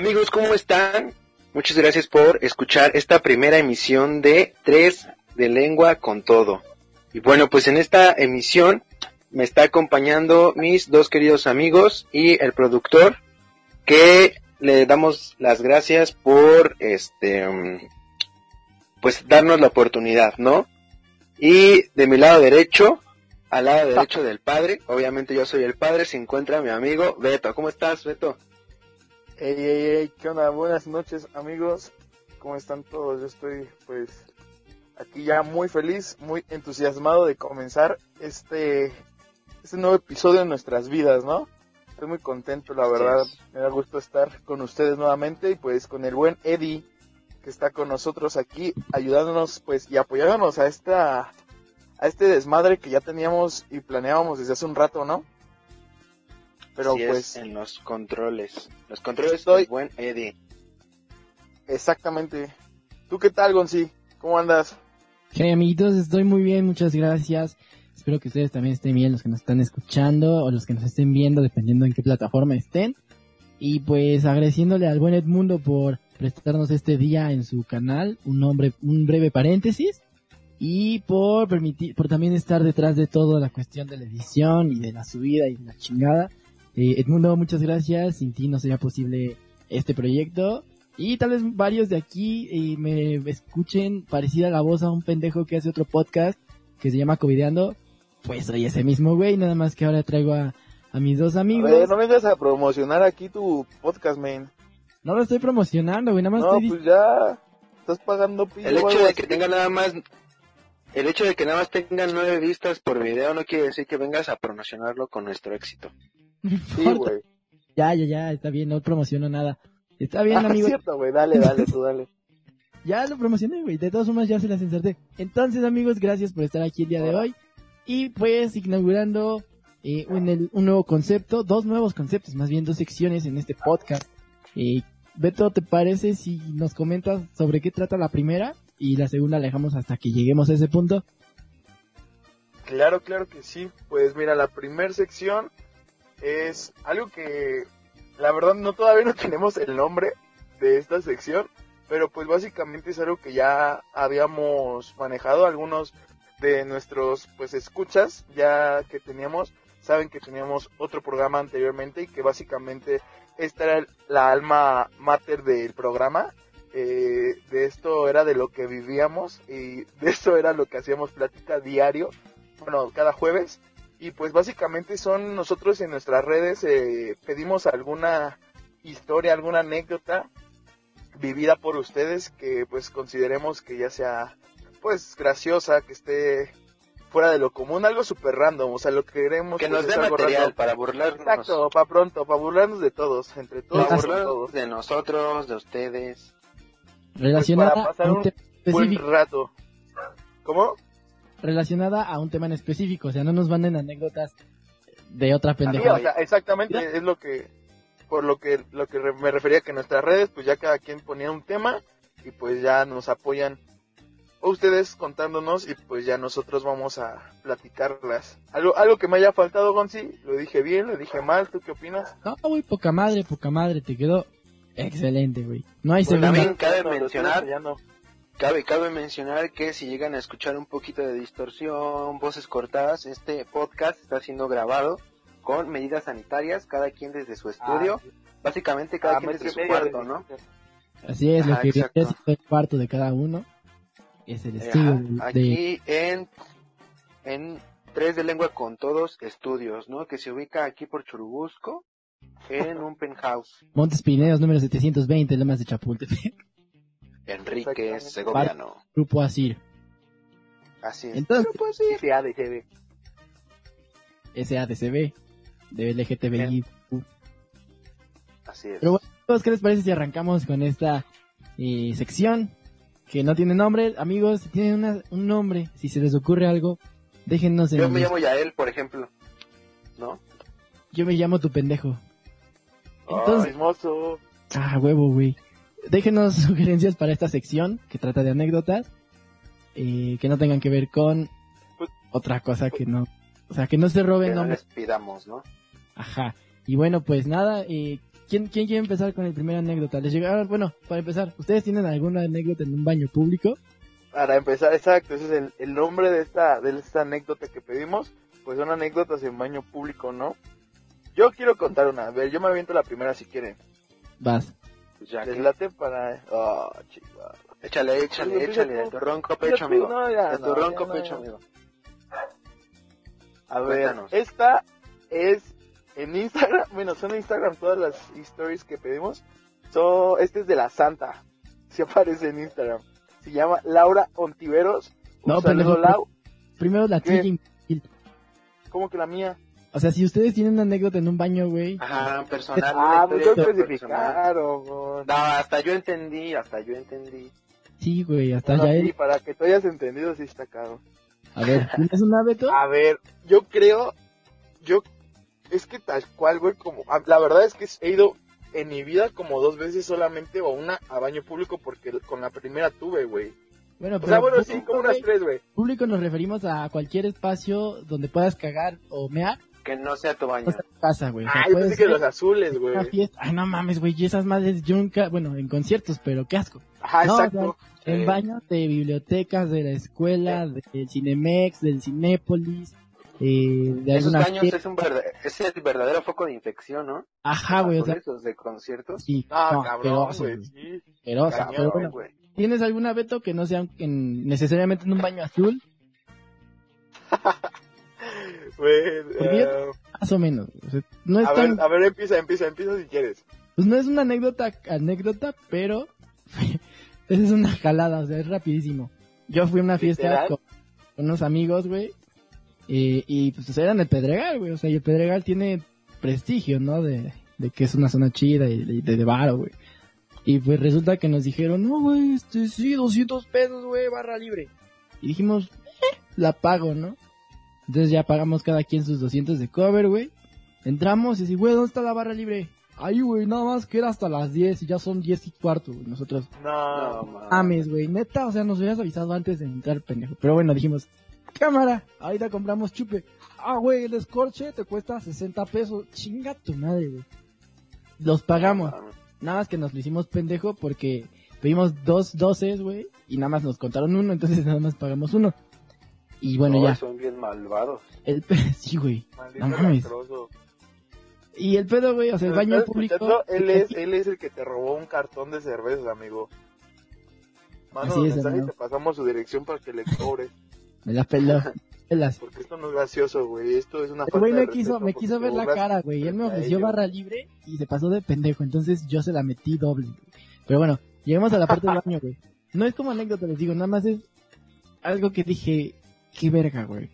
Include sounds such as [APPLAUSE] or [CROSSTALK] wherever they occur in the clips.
Amigos, ¿cómo están? Muchas gracias por escuchar esta primera emisión de Tres de Lengua con Todo. Y bueno, pues en esta emisión me está acompañando mis dos queridos amigos y el productor que le damos las gracias por este pues darnos la oportunidad, ¿no? Y de mi lado derecho, al lado derecho del padre, obviamente yo soy el padre, se encuentra mi amigo Beto. ¿Cómo estás, Beto? Hey, hey, hey, ¿qué onda? Buenas noches, amigos. ¿Cómo están todos? Yo estoy, pues, aquí ya muy feliz, muy entusiasmado de comenzar este, este nuevo episodio en nuestras vidas, ¿no? Estoy muy contento, la verdad. Me da gusto estar con ustedes nuevamente y pues con el buen Eddie que está con nosotros aquí ayudándonos pues y apoyándonos a esta a este desmadre que ya teníamos y planeábamos desde hace un rato, ¿no? Pero pues en los controles. Los controles estoy buen Eddie. Exactamente. ¿Tú qué tal, Gonzi? ¿Cómo andas? Hey, amiguitos, estoy muy bien, muchas gracias. Espero que ustedes también estén bien, los que nos están escuchando o los que nos estén viendo, dependiendo en qué plataforma estén. Y pues agradeciéndole al buen Edmundo por prestarnos este día en su canal, un nombre, un breve paréntesis, y por permitir, por también estar detrás de toda la cuestión de la edición y de la subida y de la chingada. Eh, Edmundo, muchas gracias. Sin ti no sería posible este proyecto. Y tal vez varios de aquí eh, me escuchen parecida la voz a un pendejo que hace otro podcast que se llama Covideando. Pues soy ese mismo güey, nada más que ahora traigo a, a mis dos amigos. no vengas a promocionar aquí tu podcast, man. No lo estoy promocionando, güey, nada más No, pues ya estás pagando El hecho de que tenga nada más el hecho de que nada más tengan nueve vistas por video no quiere decir que vengas a promocionarlo con nuestro éxito. [LAUGHS] Sí, güey. Ya, ya, ya, está bien, no promociono nada. Está bien, Ah, amigo. es cierto, güey, dale, dale, tú dale. [LAUGHS] Ya lo promocioné, güey. De todas formas, ya se las inserté. Entonces, amigos, gracias por estar aquí el día de hoy. Y pues, inaugurando eh, un, el- un nuevo concepto, dos nuevos conceptos, más bien dos secciones en este podcast. Eh, Beto, ¿te parece si nos comentas sobre qué trata la primera? Y la segunda la dejamos hasta que lleguemos a ese punto. Claro, claro que sí. Pues mira, la primera sección es algo que la verdad no todavía no [LAUGHS] tenemos el nombre de esta sección, pero pues básicamente es algo que ya habíamos manejado. Algunos de nuestros pues escuchas ya que teníamos saben que teníamos otro programa anteriormente y que básicamente esta era la alma mater del programa. Eh, de esto era de lo que vivíamos y de [LAUGHS] esto era lo que hacíamos plática diario bueno cada jueves y pues básicamente son nosotros en nuestras redes eh, pedimos alguna historia alguna anécdota vivida por ustedes que pues consideremos que ya sea pues graciosa que esté fuera de lo común algo súper random o sea lo que queremos Que pues, nos es dé algo material random. para burlarnos. exacto para pronto para burlarnos de todos entre todos Para por burlarnos todos de nosotros, de ustedes. Relacionada para pasar un buen rato cómo Relacionada a un tema en específico. O sea, no nos manden anécdotas de otra Sí, pendejada. o sea, exactamente es lo que por lo que lo que re- me refería que en nuestras redes pues ya cada quien ponía un tema y pues ya nos apoyan ustedes contándonos y pues ya nosotros vamos a platicarlas. Algo algo que me haya faltado, Gonzi, lo dije bien, lo dije mal, ¿tú qué opinas? No, güey, poca madre, poca madre, te quedó excelente, güey. No hay Pues segunda. también cabe No, mencionar, enseñando. Cabe, cabe mencionar que si llegan a escuchar un poquito de distorsión, voces cortadas, este podcast está siendo grabado con medidas sanitarias, cada quien desde su estudio, básicamente cada Ah, quien desde su cuarto, ¿no? Así es, lo Ajá, que es el cuarto de cada uno. Es el Ajá, estilo de, de- aquí en, en Tres de Lengua con Todos Estudios, ¿no? Que se ubica aquí por Churubusco, en un penthouse. Montes Pinedos número 720, Lomas de Chapultepec, Enrique. Segoviano. Grupo Asir. Así es. Entonces, Sí, ha de GB. SADCB, de LGTBI. Así es. Pero bueno, amigos, ¿qué les parece si arrancamos con esta eh, sección que no tiene nombre? Amigos, si tienen una- un nombre, si se les ocurre algo, déjennos en Yo me llamo Yael, por ejemplo. ¿No? Yo me llamo tu pendejo. Entonces, Hermoso. Ah, huevo, güey. Déjenos [LAUGHS] sugerencias para esta sección que trata de anécdotas eh, que no tengan que ver con Pues- otra cosa que no, o sea, que no se Que roben no nombres. les pidamos, ¿no? Ajá. Y bueno, pues nada, eh, ¿quién, ¿quién quiere empezar con el primer anécdota? Les llegaron, bueno, para empezar, ¿ustedes tienen alguna anécdota en un baño público? Para empezar, exacto, ese es el, el nombre de esta, de esta anécdota que pedimos. Pues son anécdotas en baño público, ¿no? Yo quiero contar una. A ver, yo me aviento la primera si quieren. Vas. Pues ya Les que- late para... Oh, chihuahua. Échale, échale, Empieza échale, tú. de tu ronco pecho, amigo. no, ya, De tu no, ronco ya pecho, amigo. A ver, Cuéntanos. esta es en Instagram, [LAUGHS] bueno, son en Instagram todas las stories que pedimos. So, este es de la Santa. [LAUGHS] Se aparece en Instagram. Se llama Laura Ontiveros. Un No, saludo. Lau. Primero la tuya. ¿Cómo que la mía? O sea, si ustedes tienen una anécdota en un baño, güey. Ajá, personal. Ah, una pues especificaron. güey. No, hasta yo entendí, hasta yo entendí. Sí, güey, hasta Bueno, ya sí, él. para que tú hayas entendido, sí está caro. A ver, ¿tienes una, Beto? A ver, yo creo, yo, es que tal cual, güey, como, ah, la verdad es que he ido en mi vida como dos veces solamente o una a baño público porque con la primera tuve, güey. Bueno, O sea, bueno, sí, público, como unas güey, tres, güey. público nos referimos a cualquier espacio donde puedas cagar o mear Que no sea tu baño. casa, güey. O sea, Ah, puede pensé que los azules, güey. una fiesta. Ay, no mames, güey, y esas madres yo nunca, bueno, en conciertos, pero qué asco. Ajá, No, exacto. En baños de bibliotecas, de la escuela, del Cinemex, del Cinépolis, eh, de Esos baños es un verdad, es el verdadero foco de infección, ¿no? Ajá, güey, o sea, Esos de conciertos. sí, Ah, no, cabrón, güey, sí. cañón, pero bueno. ¿tienes alguna, Beto, que no sea en- necesariamente en un baño azul? [LAUGHS] Yo- eh, Más o menos, o sea, no es a tan, ver, a ver, empieza, empieza, empieza si quieres. pues no es una anécdota, anécdota, pero [LAUGHS] esa es una jalada, o sea, es rapidísimo. Yo fui a una fiesta con, con unos amigos, güey, y pues eran el Pedregal, güey, o sea, y el Pedregal tiene prestigio, ¿no? De, de que es una zona chida y de, de, de varo, güey. Y pues resulta que nos dijeron, no, güey, este, sí, 200 pesos, güey, barra libre. Y dijimos, eh, la pago, ¿no? Entonces ya pagamos cada quien sus 200 de cover, güey. Entramos y así, güey, ¿dónde está la barra libre? Ahí, güey, nada más que era hasta las 10 y ya son 10 y cuarto, güey. Nosotros, No, mames. ames, güey, neta, o sea, nos hubieras avisado antes de entrar, pendejo. Pero bueno, dijimos, cámara, ahorita compramos chupe. Ah, güey, el escorche te cuesta 60 pesos. Chinga tu madre, güey. Los pagamos. Nada más que nos lo hicimos pendejo porque pedimos dos doces, güey, y nada más nos contaron uno, entonces nada más pagamos uno. Y bueno, No, ya. Son bien malvados. El [LAUGHS] sí, güey. maldito No mames. Y el pedo, güey, o sea, el ¿Me baño público. Él es, él es el que te robó un cartón de cervezas, amigo. Mándanos Así es, mensaje te pasamos su dirección para que le cobres. [LAUGHS] Me la peló. [LAUGHS] Porque esto no es gracioso, güey. Esto es una El güey de me quiso, me quiso ver la cara, güey. Él me ofreció barra libre y se pasó de pendejo. Entonces yo se la metí doble. Pero bueno, llegamos a la parte del baño, güey. No es como anécdota, les digo, nada más es algo que dije, qué verga, güey.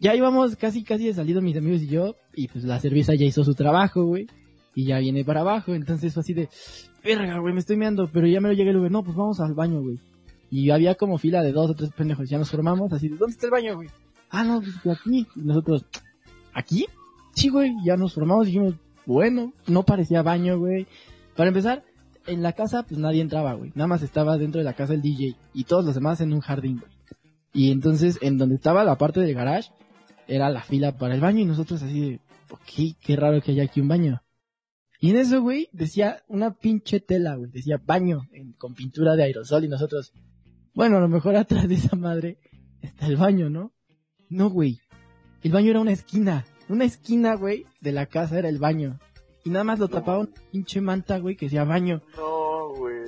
Ya íbamos casi, casi de salido mis amigos y yo, y pues la cerveza ya hizo su trabajo, güey. Y ya viene para abajo, entonces fue así de, verga, güey, me estoy meando, pero ya me lo llegué el güey, no, pues vamos al baño, güey. Y había como fila de dos o tres pendejos, ya nos formamos así de, ¿dónde está el baño, güey? Ah, no, pues aquí. Y nosotros, ¿aquí? Sí, güey, ya nos formamos dijimos, bueno, no parecía baño, güey. Para empezar, en la casa, pues nadie entraba, güey. Nada más estaba dentro de la casa el DJ y todos los demás en un jardín, güey. Y entonces, en donde estaba la parte del garage, era la fila para el baño y nosotros así de, ok, qué raro que haya aquí un baño. Y en eso, güey, decía una pinche tela, güey, decía baño en- con pintura de aerosol y nosotros, bueno, a lo mejor atrás de esa madre está el baño, ¿no? No, güey. El baño era una esquina. Una esquina, güey, de la casa era el baño. Y nada más lo tapaba una pinche manta, güey, que decía baño. No.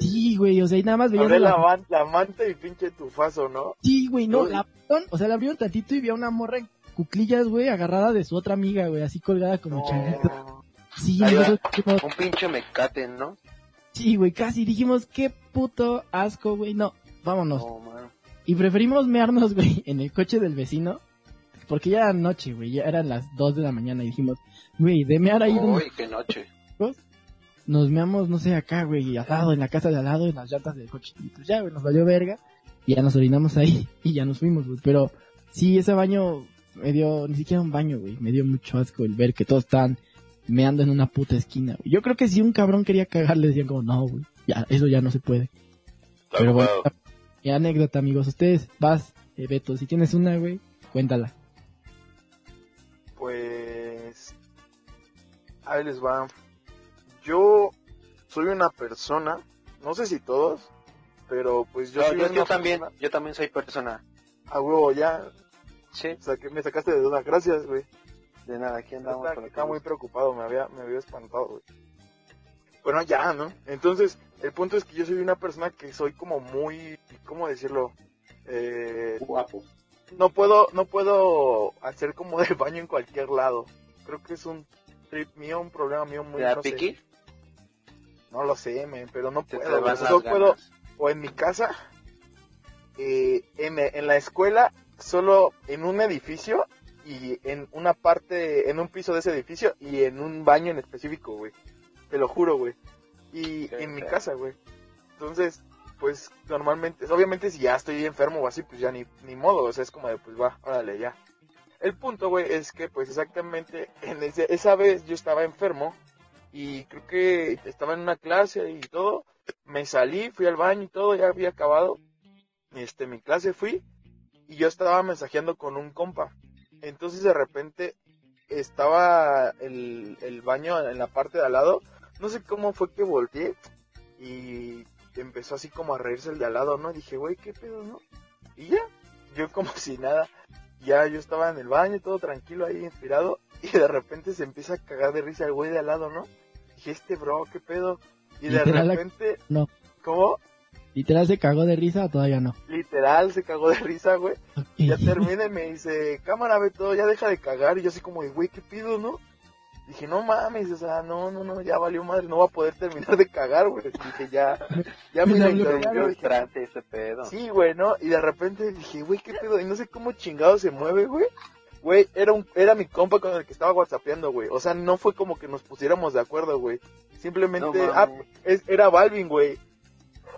Sí, güey, o sea, y nada más veías a la... la, man- la manta y pinche tufazo, ¿no? Sí, güey, no, Uy. la abrieron, o sea, la abrieron tantito y vi a una morra en cuclillas, güey, agarrada de su otra amiga, güey, así colgada como changuito. No. Sí, dijimos, Un pinche mecate, ¿no? sí, güey, casi dijimos, qué puto asco, güey, no, vámonos. No, man. Y preferimos mearnos, [LAUGHS] güey, en el coche del vecino, porque ya era noche, güey, ya eran las 2 de la mañana y dijimos, güey, de mear ahí donde Uy, qué noche. Nos meamos, no sé, acá, güey, al lado, en la casa de al lado, en las llantas del coche. Y pues ya, güey, nos valió verga. Y ya nos orinamos ahí [LAUGHS] y ya nos fuimos, güey. Pero sí, ese baño me dio, ni siquiera un baño, güey. Me dio mucho asco el ver que todos estaban meando en una puta esquina, güey. Yo creo que si un cabrón quería cagar, le decían como, no, güey, ya, eso ya no se puede. Pero bueno, qué anécdota, amigos. Ustedes, vas, eh, Beto, si tienes una, güey, cuéntala. Pues. Ahí les va. Yo soy una persona, no sé si todos, pero pues yo No, soy yo, una yo también, yo también soy persona. A huevo, ya, Sí, o sea, que me sacaste de duda, gracias, güey. de nada, aquí andamos Estaba, muy preocupado, me había, me había espantado, güey. Bueno, ya, ¿no? Entonces, el punto es que yo soy una persona que soy como muy, ¿cómo decirlo? Eh, Guapo. no puedo, no puedo hacer como de [LAUGHS] baño en cualquier lado. Creo que es un trip mío, un problema mío muy, ¿Te da no sé. No lo sé, men, pero no puedo. solo puedo, o en mi casa, eh, en, en la escuela, solo en un edificio y en una parte, en un piso de ese edificio y en un baño en específico, güey. Te lo juro, güey. Y Qué en mi casa, güey. Entonces, pues normalmente, obviamente si ya estoy enfermo o así, pues ya ni, ni modo, o sea, es como de, pues va, órale, ya. El punto, güey, es que pues exactamente en ese- esa vez yo estaba enfermo y creo que estaba en una clase y todo, me salí, fui al baño y todo, ya había acabado, este, mi clase fui y yo estaba mensajeando con un compa. Entonces de repente estaba el, el baño en la parte de al lado, no sé cómo fue que volteé y empezó así como a reírse el de al lado, ¿no? Dije, güey, ¿qué pedo, no? Y ya, yo como [LAUGHS] si nada, ya yo estaba en el baño, todo tranquilo ahí, inspirado, [LAUGHS] y de repente se empieza a cagar de risa el güey de al lado, ¿no? Dije, este bro, ¿qué pedo? Y de repente, no. ¿cómo? ¿Literal se cagó de risa o todavía no? Literal, se cagó de risa, güey. Ya termina y me dice, cámara, Beto, ya deja de cagar. Y yo así como, güey, ¿qué pido, no? Dije, no mames, o sea, no, no, no, ya valió madre, no va a poder terminar de cagar, güey. Dije, ya, ya me [LAUGHS] la interrumpió. Dije, Frustrante ese pedo. sí, güey, ¿no? Y de repente dije, güey, ¿qué pedo? Y no sé cómo chingado se mueve, güey. Güey, era un, era mi compa con el que estaba whatsappeando, güey. O sea, no fue como que nos pusiéramos de acuerdo, güey. Simplemente, No ah, es- era Balvin, güey.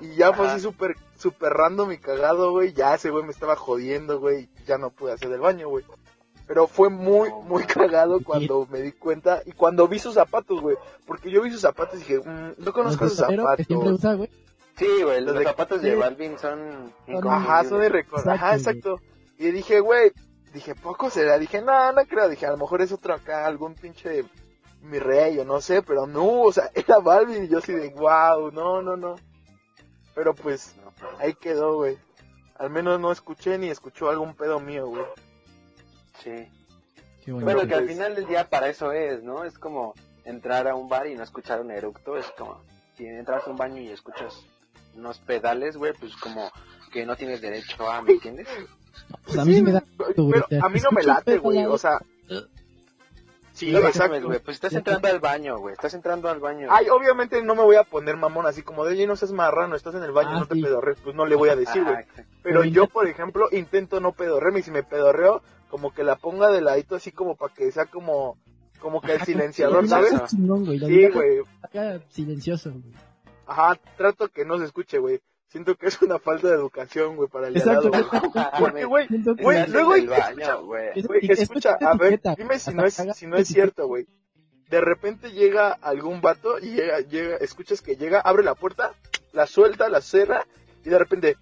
Y ya fue así súper, súper random y cagado, güey. Ya ese güey me estaba jodiendo, güey. y Ya no pude hacer del baño, güey. Pero fue muy, muy cagado [LAUGHS] cuando me di cuenta y cuando vi sus zapatos, güey. Porque yo vi sus zapatos y dije, mm, no conozco sus zapatos. usa, güey. Sí, güey, los Los de- zapatos de. Balvin son Ajá, son de. Ajá, Exacto. Y dije, güey, dije, poco será. Dije, no, no creo. Dije, a lo mejor es otro acá, algún pinche mi rey o no sé, pero no, o sea, [LAUGHS] era Balvin y yo así de, wow, no, no, no. Pero pues, pero- ahí quedó, güey. Al menos no escuché ni escuchó algún pedo mío, güey. Sí. Bueno, que al final del día para eso es, ¿no? Es como entrar a un bar y no escuchar un eructo. Es como si entras a un baño y escuchas unos pedales, güey, pues como que no tienes derecho a, ¿me entiendes? Pues a mí sí me da Pero a mí no me late, güey. O sea, sí, No güey, pues estás entrando al baño, güey. Estás entrando al baño. Ay, obviamente no me voy a poner mamón así como de, oye, no seas marrano, estás en el baño, Ah, no te sí. pedorres. Pues no le voy a decir, güey. Ah. Pero yo, por ejemplo, intento no pedorrearme y si me pedorreo, como que la ponga de ladito así como para que sea como, como que el silenciador, ¿sabes? Sí, güey. acá silencioso, güey. Ajá, trato que no se escuche, güey. Siento que es una falta de educación, güey, para el Exacto, lado, [LAUGHS] güey. güey. Porque, güey, Güey, luego escucha- güey. Es- güey, es- escucha, es a ver, dime si no es, si no es cierto, güey. De repente llega algún vato y llega, llega, escuchas que llega, abre la puerta, la suelta, la cierra y de repente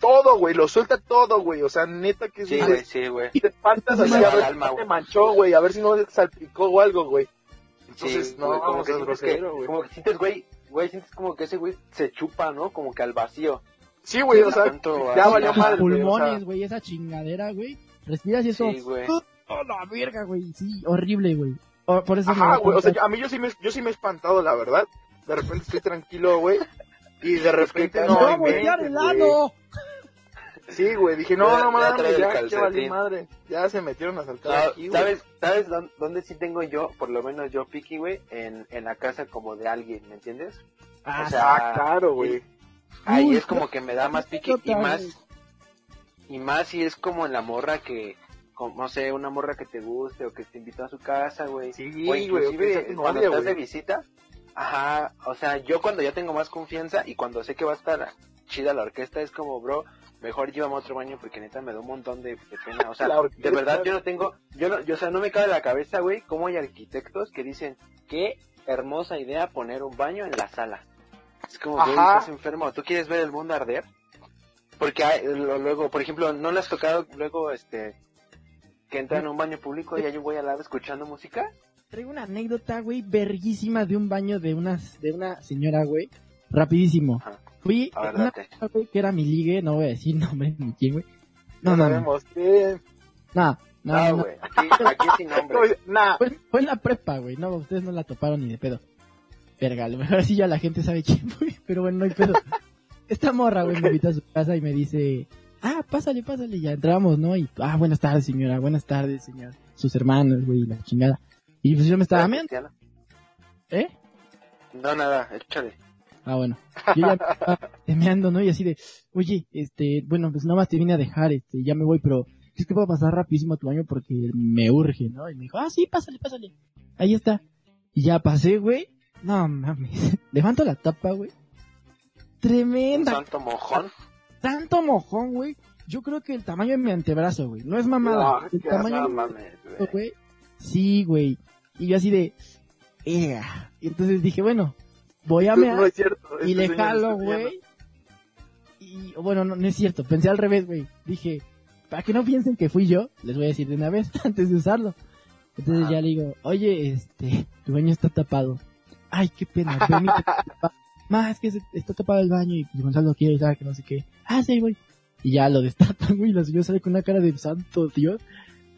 todo, güey, lo suelta todo, güey. O sea, neta que Sí, dices, güey, sí, güey. y te espantas Sí, así a ver alma, si te manchó, güey, a ver si no salpicó o algo, güey. Sí, Entonces, no, güey, como que que, grosero, güey. como que sientes, güey, güey, sientes como que ese güey se chupa, ¿no? Como que al vacío. Sí, güey, o sea, Tanto ya valió mal, Los güey, o sea, pulmones, güey, esa chingadera, güey. Respiras y eso. Sí, güey. ¡Oh, la verga, güey! Sí, horrible, güey. Por eso Ajá, güey, o sea, a mí yo sí me, yo sí me he espantado, la verdad. De repente estoy tranquilo, güey. Y de repente no, no, ¡No va a voltear inventes, el güey. Sí, güey, dije, no, Ya- no mames, ya, ya valí madre. Ya se metieron a saltar No, aquí, güey. ¿Sabes, ¿sabes dón- dónde sí tengo yo, por lo menos yo, Piki, güey? En, en la casa como de alguien, ¿me entiendes? Ah, O sea, Ah, claro, güey. Ahí Uy, es como que me da más pique y más, y más si es como en la morra que, como, no sé, una morra que te guste o que te invitó a su casa, güey. Sí, güey, cuando novia, estás de visita, ajá, o sea, yo cuando ya tengo más confianza y cuando sé que va a estar chida la orquesta es como, bro, mejor llévame a otro baño porque neta me da un montón de, de pena, o sea, de verdad yo no tengo, yo no, yo, o sea, no me cabe la cabeza, güey, cómo hay arquitectos que dicen, qué hermosa idea poner un baño en la sala. Es como, güey, estás enfermo, ¿tú quieres ver el mundo arder? Porque hay- lo- luego, por ejemplo, ¿no le has tocado luego, este, que entra en un baño público y yo voy al lado escuchando música? traigo una anécdota, güey, verguísima de un baño de una, de una señora, güey. Rapidísimo. Ajá. Fui A ver, una güey, que era mi ligue, no voy a decir [LAUGHS] nombre ni quién, güey. No, no, no, sabemos quién. no, no, No, no, güey. Aquí, aquí sin nombre. [LAUGHS] Nah. Fue, fue en la prepa, güey. No, ustedes no la toparon ni de pedo. Verga, a lo mejor sí ya la gente sabe quién [LAUGHS] fue, pero bueno, no hay pedo. Esta morra, güey, me invita a su casa y me dice, ah, pásale, pásale, ya entramos, ¿no? Y, ah, buenas tardes, señora, buenas tardes, señor. Sus hermanos, güey, la chingada. Y pues yo me estaba meando. ¿eh? No, nada, échale. Ah, bueno. Yo ya me estaba meando, ¿no? Y así de, oye, este, bueno, pues nada más te vine a dejar, este, ya me voy, pero es que puedo pasar rapidísimo a tu baño porque me urge, ¿no? Y me dijo, ah, sí, pásale, pásale. Ahí está. Y ya pasé, güey. No mames. [LAUGHS] Levanto la tapa, güey. Tremenda. santo mojón. Tanto mojón, güey. Yo creo que el tamaño de mi antebrazo, güey. No es mamada. No, el tamaño No mames, mi güey. güey. Sí, güey. Y yo así de, "Ea". Y entonces dije, bueno, voy a mear no es cierto. y este le jalo, viendo. güey. Y bueno, no, no es cierto, pensé al revés, güey. Dije, para que no piensen que fui yo, les voy a decir de una vez [LAUGHS] antes de usarlo. Entonces ya le digo, oye, este, tu baño está tapado. Ay, qué pena, tapar. [LAUGHS] Más es que se- está tapado el baño y pues Gonzalo quiere usar que no sé qué. Ah, sí, güey. Y ya lo destapan, güey, y la señora sale con una cara de santo Dios.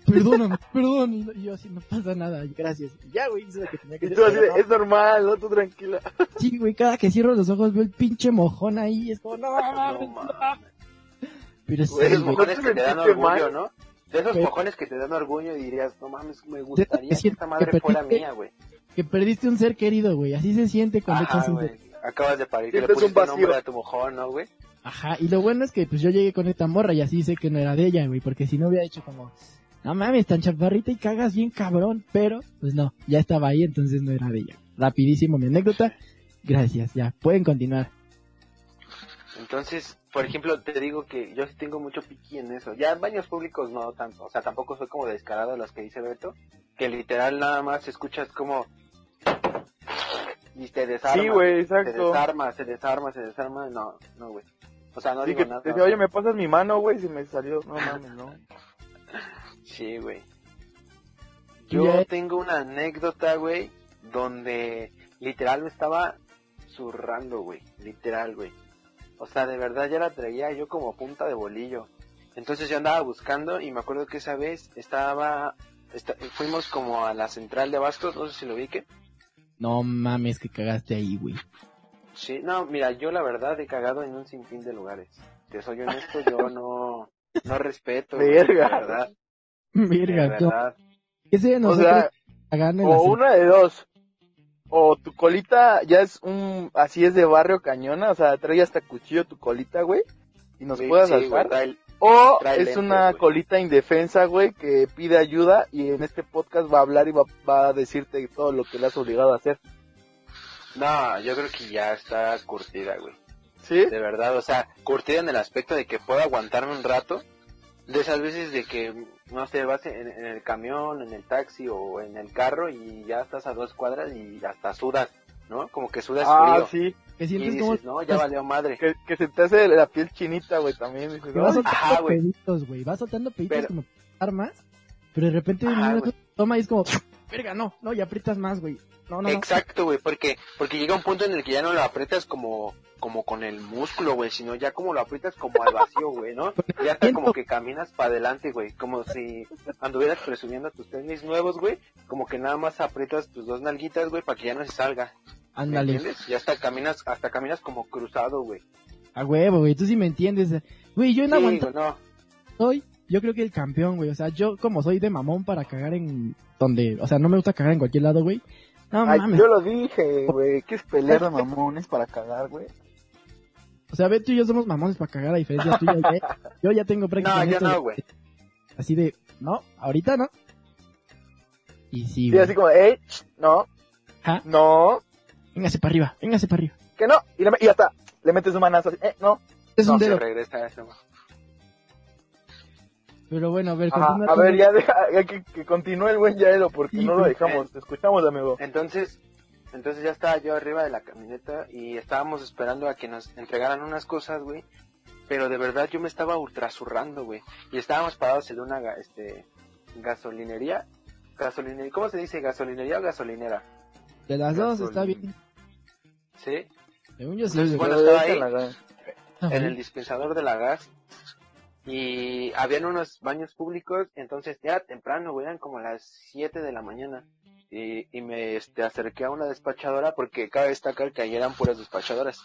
Perdóname, perdón. Y yo así, no pasa nada, gracias. Y ya, güey, hice lo que tenía que hacer. tú así es normal, no, tú tranquila. Sí, güey, cada que cierro los ojos veo el pinche mojón ahí, y es como, no, [LAUGHS] No mames, no. Pero sí, Güey, esos mojones que te dan ¿Sentiste orgullo, mal? ¿no? De esos mojones que te dan orgullo y dirías, no mames, me gustaría que esta madre que fuera mía, güey. que perdiste un ser querido, güey. Así se siente cuando echas un ser. Acabas de parir, que le Sientes un pusiste nombre a tu mojón, ¿no, güey? Ajá, y lo bueno es que pues yo llegué con esta morra y así sé que no era de ella, güey, porque si no hubiera hecho como, no mames, tan chaparrita y cagas bien cabrón, pero pues no, ya estaba ahí, entonces no era de ella. Rapidísimo mi anécdota. Gracias, ya, pueden continuar. Entonces, por ejemplo, te digo que yo sí tengo mucho piqui en eso. Ya en baños públicos no tanto. O sea, tampoco soy como descarado de los que dice Beto. Que literal nada más escuchas como... Y te desarma. Sí, güey, Se exacto. desarma, se desarma, se desarma. No, no, güey. O sea, no Sí, digo que nada. te decía, oye, me pasas mi mano, güey, se me salió. No mames, no. [LAUGHS] Sí, güey. Yo tengo una anécdota, güey, donde literal me estaba zurrando, güey. Literal, güey. O sea, de verdad ya la traía yo como punta de bolillo. Entonces yo andaba buscando y me acuerdo que esa vez estaba... esta- fuimos como a la central de Abastos, no sé si lo vi que... No mames que cagaste ahí, güey. Sí, no, mira, yo la verdad he cagado en un sinfín de lugares. Te soy honesto, yo no... No respeto, [LAUGHS] güey, de verdad. [LAUGHS] Verga, de ¿qué- verdad. ¿qué sé de O sea, o una de dos. O tu colita ya es un, así es de barrio cañona, o sea, trae hasta cuchillo tu colita, güey, y nos Sí, puedas sí, salvar. O trae es lentes, una güey. colita indefensa, güey, que pide ayuda y en este podcast va a hablar y va, va a decirte todo lo que le has obligado a hacer. No, yo creo que ya está curtida, güey. ¿Sí? De verdad, o sea, curtida en el aspecto de que puedo aguantarme un rato. De esas veces de que, no sé, vas en, en el camión, en el taxi o en el carro y ya estás a dos cuadras y hasta sudas, ¿no? Como que sudas Ah, frío. sí. que Y sientes dices, como no, ya valió madre. Que, que se te hace la piel chinita, güey, también. Dices, vas soltando Ajá, peditos, güey. Vas soltando peditos Pero- como armas, pero de repente Ajá, toma y es como, verga, no, no, y aprietas más, güey. No, no, no. Exacto, güey, porque porque llega un punto en el que ya no lo aprietas como como con el músculo, güey, sino ya como lo aprietas como al vacío, güey, ¿no? Ya está como que caminas para adelante, güey, como si anduvieras presumiendo tus tenis nuevos, güey, como que nada más aprietas tus dos nalguitas, güey, para que ya no se salga. ¿Me Ándale. entiendes? Y hasta caminas, hasta caminas como cruzado, güey. A huevo, güey, tú sí me entiendes. Güey, yo en Sí, no. soy, yo creo que el campeón, güey. O sea, yo como soy de mamón para cagar en donde, o sea, no me gusta cagar en cualquier lado, güey. No Ay, mames. yo lo dije, güey. ¿Qué es pelear de [LAUGHS] mamones para cagar, güey? O sea, ve, tú y yo somos mamones para cagar a diferencia tuya, güey. [LAUGHS] Yo ya tengo No, prácticamente yo no, güey. así de, no, ahorita no. Y sí, Sí, güey. así como, eh, no, Ajá. no, Véngase para arriba, véngase para arriba. que no. Y, le, y ya está. Le metes un manazo así, eh, no. Es No un se regresa a. Pero bueno, a ver, Ajá, a ver, ya deja ya que, que continúe el buen Yaelo, porque Sí, no lo dejamos. Te escuchamos, amigo. Entonces, entonces ya estaba yo arriba de la camioneta y estábamos esperando a que nos entregaran unas cosas, güey. Pero de verdad yo me estaba ultrasurrando, güey. Y estábamos parados en una este, gasolinería Gasolinería. ¿Cómo se dice? ¿Gasolinería o gasolinera? De las dos está bien. Sí. Según yo sí. Bueno, estaba ahí. Ajá. en el dispensador de la gas y habían unos baños públicos, entonces era temprano, güey, eran como las 7 de la mañana. Y, y me este, acerqué a una despachadora porque cabe destacar que ahí eran puras despachadoras.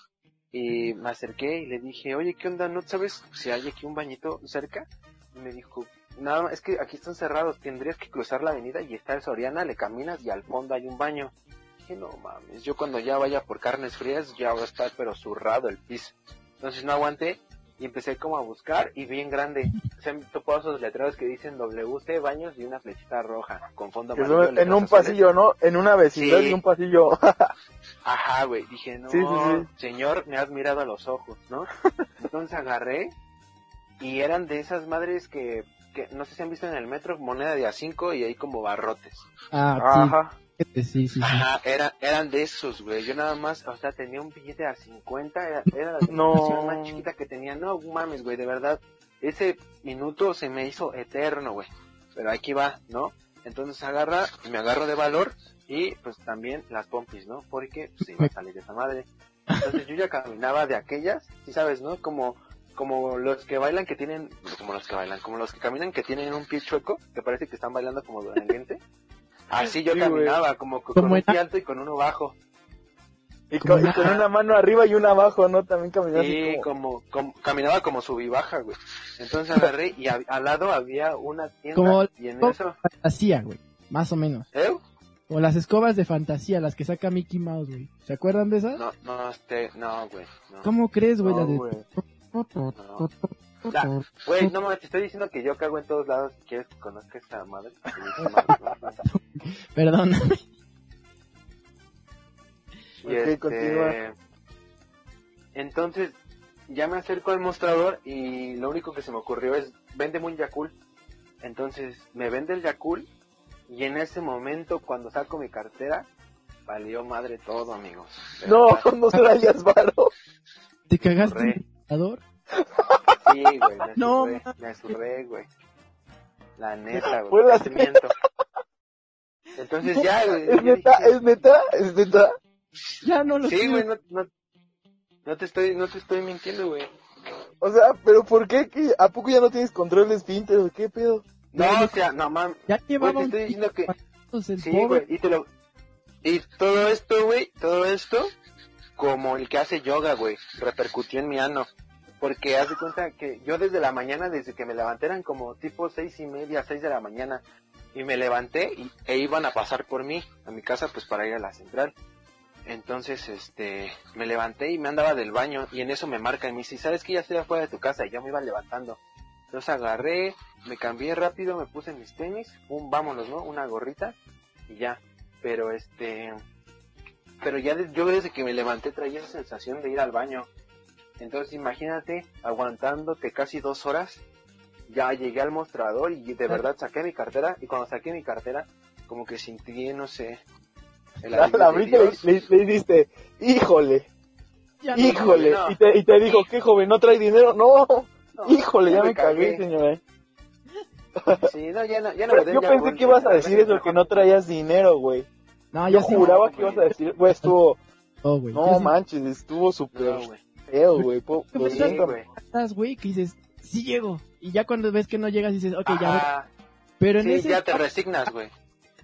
Y me acerqué y le dije, oye, ¿qué onda? ¿No sabes si hay aquí un bañito cerca? Y me dijo, nada, más, es que aquí están cerrados, tendrías que cruzar la avenida y está el Soriana, le caminas y al fondo hay un baño. Dije, no mames, yo cuando ya vaya por carnes frías ya va a estar pero zurrado el piso. Entonces no aguanté y empecé como a buscar y bien grande. Se han topado esos letreros que dicen WC baños y una flechita roja con fondo Que amarillo. en un pasillo, ¿no? En una vecindad Sí. y un pasillo. [LAUGHS] Ajá, güey. Dije, no, Sí, sí, sí. señor, me has mirado a los ojos, ¿no? [LAUGHS] Entonces agarré y eran de esas madres que, que no sé si han visto en el metro, moneda de a 5 y hay como barrotes. Ah, Ajá. Sí, sí, sí, sí. Ajá, era, eran de esos, güey. Yo nada más, o sea, tenía un billete a 50, era, era la No. más chiquita que tenía. No mames, güey, de verdad. Ese minuto se me hizo eterno, güey. Pero aquí va, ¿no? Entonces agarra, me agarro de valor y pues también las pompis, ¿no? Porque pues iba a salir de esa madre. Entonces yo ya caminaba de aquellas, sí sabes, ¿no? Como como los que bailan que tienen, como los que bailan, como los que caminan que tienen un pie chueco, que parece que están bailando como duranguense. Así yo Sí, güey. caminaba, como con un pie alto y con uno bajo. Y con, y con una mano arriba y una abajo, ¿no? También caminando así Sí, como... como, como- caminaba como sub y baja, güey. Entonces agarré y a- al lado había una tienda Como- y en eso, Fantasía, güey. Más o menos. ¿eh? O las escobas de fantasía, las que saca Mickey Mouse, güey. ¿Se acuerdan de esas? No, no, este, no, güey. No, ¿Cómo crees, güey? No, las de... güey. no. La- Güey, no mames, te estoy diciendo que yo cago en todos lados. ¿Quieres que conozca esa madre? [LAUGHS] [LAUGHS] Perdón. Y Ok, este, continúa. Entonces, ya me acerco al mostrador y lo único que se me ocurrió es, véndeme un Yakul. Entonces, me vende el Yakul y en ese momento, cuando saco mi cartera, valió madre todo, amigos. De No, verdad. [LAUGHS] no traías varo. ¿Te cagaste en el computador? Sí, güey, me [LAUGHS] No, me güey. La neta, güey. Fue la- no te miento. Entonces [LAUGHS] ya, güey. ¿Es yo neta? dije, ¿Es neta? ¿Es neta? Ya no lo Sí, quiero. güey, no, no, no te estoy, no te estoy mintiendo, güey. O sea, ¿pero por qué? ¿Qué? ¿A poco ya no tienes control de esfínter o qué pedo? No, o sea, no mames. Ya Güey, llevaba te un estoy diciendo que, sí, pobre. güey, y te lo, y todo esto, güey, todo esto, como el que hace yoga, güey, repercutió en mi ano. Porque haz de cuenta que yo desde la mañana, desde que me levanté, eran como tipo seis y media, seis de la mañana, y me levanté y, e iban a pasar por mí, a mi casa, pues para ir a la central. Entonces, este, me levanté y me andaba del baño, y en eso me marca y me dice, ¿sabes que ya estoy afuera de tu casa? Y ya me iba levantando. Entonces agarré, me cambié rápido, me puse mis tenis, un vámonos, ¿no? Una gorrita, y ya. Pero este, pero ya yo desde que me levanté traía esa sensación de ir al baño. Entonces imagínate, aguantándote casi dos horas, ya llegué al mostrador y de verdad saqué mi cartera, y cuando saqué mi cartera, como que sentí, no sé, el La, la de abriste le, le dijiste, híjole, Ya no- híjole. no. Y, te, y te dijo, ¿qué joven? ¿No trae dinero? No, No, híjole, ya me me cagué, señora. Sí, no, ya no, ya no Yo, me den yo ya pensé que ibas a ya, decir eso, que no traías dinero, güey. No, Yo ya juraba no, que ibas a decir, güey, estuvo, No, güey. no Ya sí manches, estuvo súper No, güey. feo, güey. po- ¿Qué Lo pensás, siento. güey. estás, güey, que dices, sí llego. Y ya cuando ves que no llegas dices, ok, ya voy. Pero en sí, ese, ya te resignas, güey.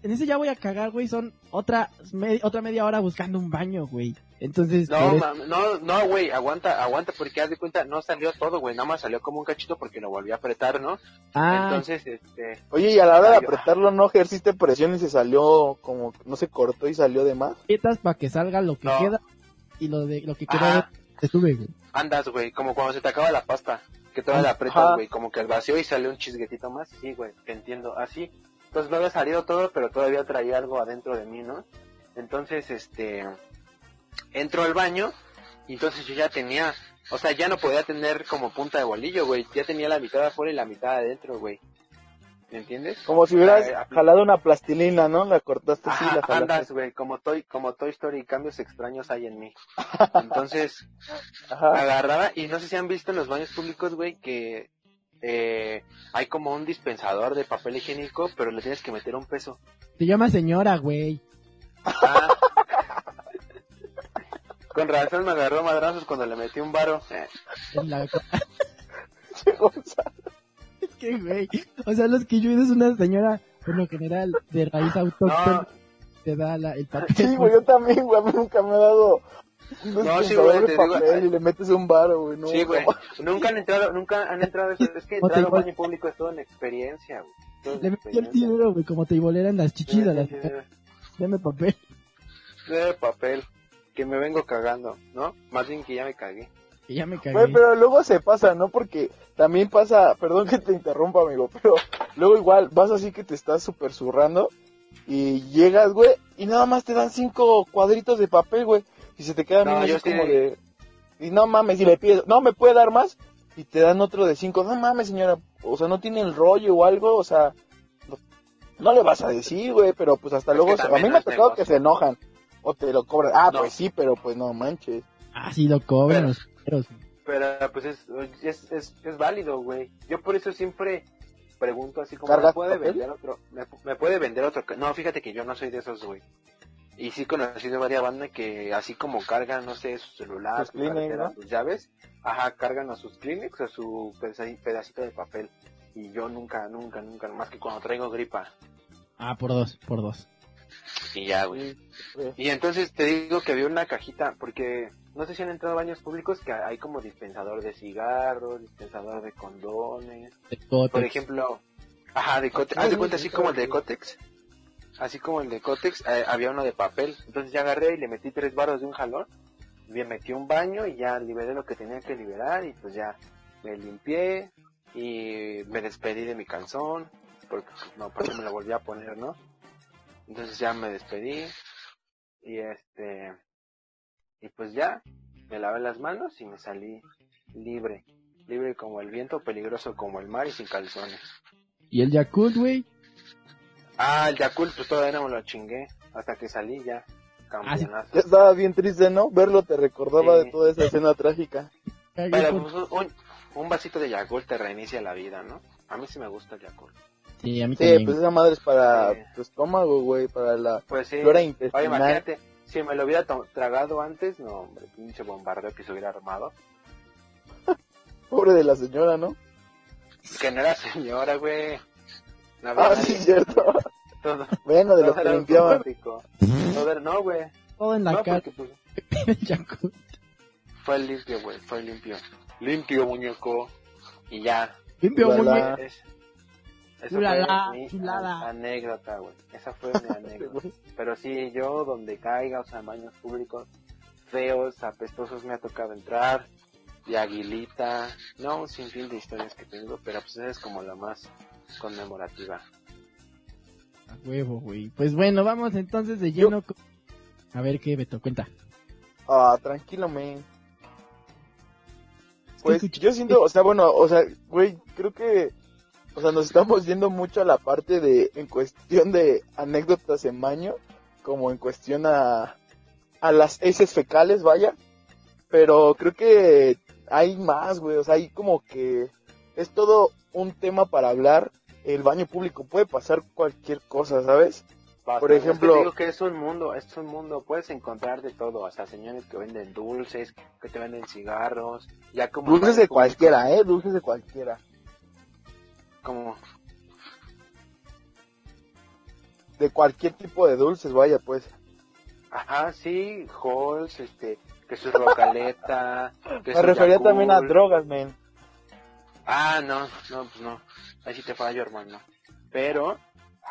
en ese ya voy a cagar, güey, son otra, me- otra media hora buscando un baño, güey. Entonces, No, no, no, güey, aguanta, aguanta, porque haz de cuenta, no salió todo, güey, nada más salió como un cachito porque lo volví a apretar, ¿no? ah, Entonces, este, Oye, y a la hora de apretarlo, ¿no ejerciste presión y se salió como, no se cortó y salió de más? para que salga lo que No. queda y lo de lo que queda se sube, güey. andas, güey, como cuando se te acaba la pasta, que todavía la aprietas, Ajá. güey, como que el vacío y sale un chisguetito más, sí, güey, te entiendo, así. Entonces no había salido todo, pero todavía traía algo adentro de mí, ¿no? Entonces, este, entro al baño y entonces yo ya tenía, o sea, ya no podía tener como punta de bolillo, güey, ya tenía la mitad de afuera y la mitad de adentro, güey. ¿Me entiendes? Como si hubieras Eh, apl- jalado una plastilina, ¿no? La cortaste así, Ajá, la jalaste. andas, güey, como Toy, como Toy Story, cambios extraños hay en mí. [LAUGHS] Entonces, Ajá. agarraba, y no sé si han visto en los baños públicos, güey, que eh, hay como un dispensador de papel higiénico, pero le tienes que meter un peso. Te llama señora, güey. Ah. [LAUGHS] Con razón me agarró madrazos cuando le metí un varo. Eh, En la- [LAUGHS] que, güey. O sea, los que yo es una señora, por lo general, de raíz autóctona, No, te da la, el papel. Sí, güey, yo también, güey, a mí nunca me ha dado No, sí, güey, te digo, papel ay. y le metes un varo, güey, no. sí, güey. Nunca han entrado, nunca han entrado. eso- Es que entrar a un baño público es todo en experiencia, güey. Le metí el dinero, güey, como te en las Sí, las sí, sí. Dame papel. De papel. Que me vengo cagando, ¿no? Más bien que ya me cagué. Que ya me cagué. Güey, pero luego se pasa, ¿no? Porque también pasa, perdón que te interrumpa, amigo, pero luego igual vas así que te estás súper zurrando y llegas, güey, y nada más te dan cinco cuadritos de papel, güey, y se te quedan No, yo sí- como de... Y no mames, y le pides, no, ¿me puede dar más? Y te dan otro de cinco, no mames, señora, o sea, no tiene el rollo o algo, o sea, no, no le vas a decir, güey, pero pues hasta Es luego, a mí me ha tocado que se enojan, o te lo cobran, ah, No. pues sí, pero pues no manches. Ah, sí, lo cobran Pero- los perros. Pero pues es, es, es, es válido, güey. Yo por eso siempre pregunto así como, ¿Cargas ¿me puede papel? vender otro? ¿Me, me puede vender otro? ca-?" No, fíjate que yo no soy de esos, güey. Y sí conocí de varias bandas que así como cargan, no sé, su celular, Sus su Kleenex, cartera, ¿no? sus llaves, ajá, cargan a sus Kleenex o su peda- pedacito de papel. Y yo nunca, nunca, nunca, más que cuando traigo gripa. Ah, por dos, por dos. [LAUGHS] Y ya, güey. Y entonces te digo que había una cajita, porque no sé si han entrado a baños públicos que hay como dispensador de cigarros, dispensador de condones. De. Por ejemplo, ajá, de Cotex. Ah, Haz de cuenta sí, así como el de Cotex. Así como el de Cotex, eh, había uno de papel. Entonces ya agarré y le metí tres baros de un jalón. Me metí un baño y ya liberé lo que tenía que liberar y pues ya me limpié y me despedí de mi calzón. Porque pues, no, porque me lo volví a poner, ¿no? Entonces ya me despedí y este y pues ya me lavé las manos y me salí libre, libre como el viento, peligroso como el mar y sin calzones. Y el Yakult, güey. Ah, el Yakult pues todavía no me lo chingué hasta que salí ya campeonazo. Ya estaba bien triste, ¿no? Verlo te recordaba Sí. de toda esa escena trágica. Pero pues, un, un vasito de Yakult te reinicia la vida, ¿no? A mí sí me gusta el Yakult. Sí, a mí Sí, también. pues esa madre es para Sí. tu estómago, güey, para la Pues sí. flora Oye, intestinal. imagínate, si me lo hubiera tragado antes, no, hombre, pinche bombardeo que se hubiera armado. [LAUGHS] Pobre de la señora, ¿no? Que no era señora, güey. No Ah, sí, cierto. [LAUGHS] Todo, Bueno, de todo lo que limpiaban. no, güey. Todo en la No, cara porque pues, [LAUGHS] fue limpio, güey, fue limpio. Limpio, muñeco. Y ya. Limpio, muñeco. Es, esa Ulala, fue mi chulada. anécdota, güey. Esa fue mi [LAUGHS] anécdota. Pero sí, yo donde caiga, o sea, baños públicos feos, apestosos, me ha tocado entrar. De aguilita. No, un sinfín de historias que tengo, pero pues esa es como la más conmemorativa. A huevo, güey. Pues bueno, vamos entonces de lleno. A ver qué Beto cuenta. Ah, tranquilo, man. Pues yo siento, o sea, bueno, o sea, güey, creo que, o sea, nos estamos yendo mucho a la parte de, en cuestión de anécdotas en baño, como en cuestión a, a las heces fecales, vaya. Pero creo que hay más, güey, o sea, hay como que es todo un tema para hablar. El baño público puede pasar cualquier cosa, ¿sabes? Por Bastante. Es que ejemplo- digo que es un mundo, es un mundo, puedes encontrar de todo, hasta señores que venden dulces, que te venden cigarros, ya como... Dulces de cualquiera, ¿eh? Dulces de cualquiera. Como, De cualquier tipo de dulces, vaya, pues. ajá, sí, Halls, este, que su rocaleta, [LAUGHS] que Me refería Yakult. también a drogas, men. Ah, no, no, pues no, ahí sí te fallo, hermano. Pero,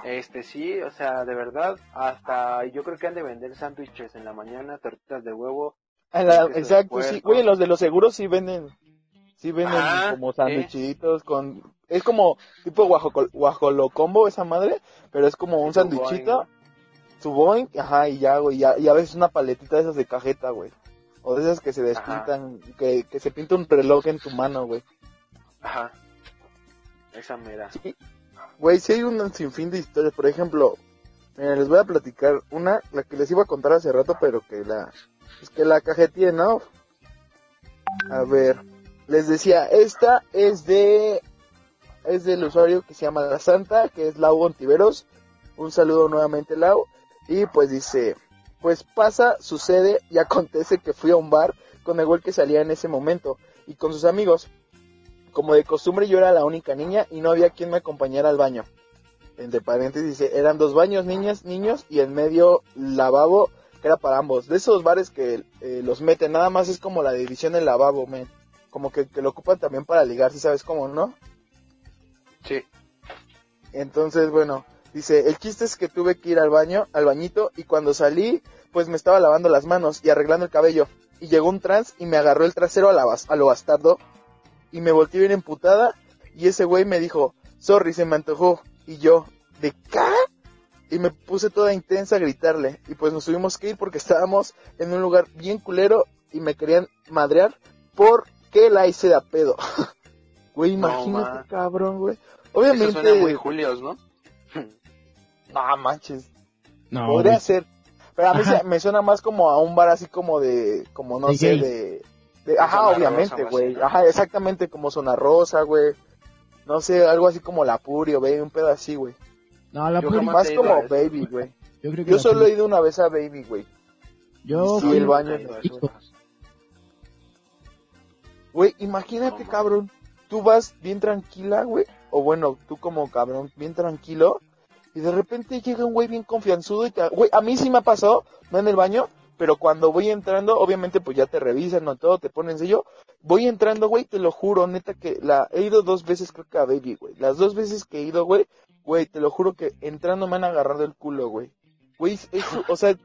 este sí, o sea, de verdad, hasta yo creo que han de vender sándwiches en la mañana, tortitas de huevo, la- de exacto, sí. Güey, los de los seguros sí venden. Sí venden como sí. sandwichitos con... Es como tipo guajolocombo esa madre, pero es como un Su sandwichito. Su boing, ajá, y ya, güey. ya- Y a veces una paletita de esas de cajeta, güey. O de esas que se despintan, que, que se pinta un reloj en tu mano, güey. ajá, esa mera. Güey, sí hay un sinfín de historias. Por ejemplo, mira, les voy a platicar una, la que les iba a contar hace rato, pero que la... Es que la cajeteé, ¿no? A ver, les decía, esta es de es del usuario que se llama La Santa, que es Lau Ontiveros. Un saludo nuevamente, Lau. Y pues dice, pues pasa, sucede y acontece que fui a un bar con el güey que salía en ese momento y con sus amigos. Como de costumbre yo era la única niña y no había quien me acompañara al baño. Entre paréntesis dice, eran dos baños, niñas, niños y en medio lavabo que era para ambos. De esos bares que eh, los meten, nada más es como la división del lavabo. Como que, que lo ocupan también para ligar, si sabes cómo, ¿no? Sí. Entonces, bueno, dice, el chiste es que tuve que ir al baño, al bañito, y cuando salí, pues me estaba lavando las manos y arreglando el cabello. Y llegó un trans y me agarró el trasero a, la, bas- a lo bastardo. Y me volteé bien emputada. Y ese güey me dijo, sorry, se me antojó. Y yo, ¿de qué? Y me puse toda intensa a gritarle. Y pues nos tuvimos que ir porque estábamos en un lugar bien culero y me querían madrear porque la hice de a pedo. [LAUGHS] Güey, No, imagínate, ma. cabrón, güey. Eso Obviamente, suena muy Julios, ¿no? [LAUGHS] no manches, No, podría güey. ser. Pero a mí se- me suena más como a un bar así como de, como no De sé, de, de- ajá, Zona obviamente, güey. ¿no? Ajá, exactamente como zona rosa, güey. No sé, algo así como la Purio, güey, un pedo así, güey. No, la Yo puri- jamás Más como eso. baby, güey. yo creo que Yo solo he ido una vez a baby, güey. Yo Sí, fui- el baño. Güey, imagínate, No, cabrón. Tú vas bien tranquila, güey. O bueno, tú como cabrón, bien tranquilo. Y de repente llega un güey bien confianzudo y te... Güey, a mí sí me ha pasado, no en el baño, pero cuando voy entrando, obviamente pues ya te revisan, no todo, te ponen sello. Voy entrando, güey, te lo juro, neta que la he ido dos veces creo que a Baby, güey. Las dos veces que he ido, güey, güey, te lo juro que entrando me han agarrado el culo, güey. Güey, es, o sea,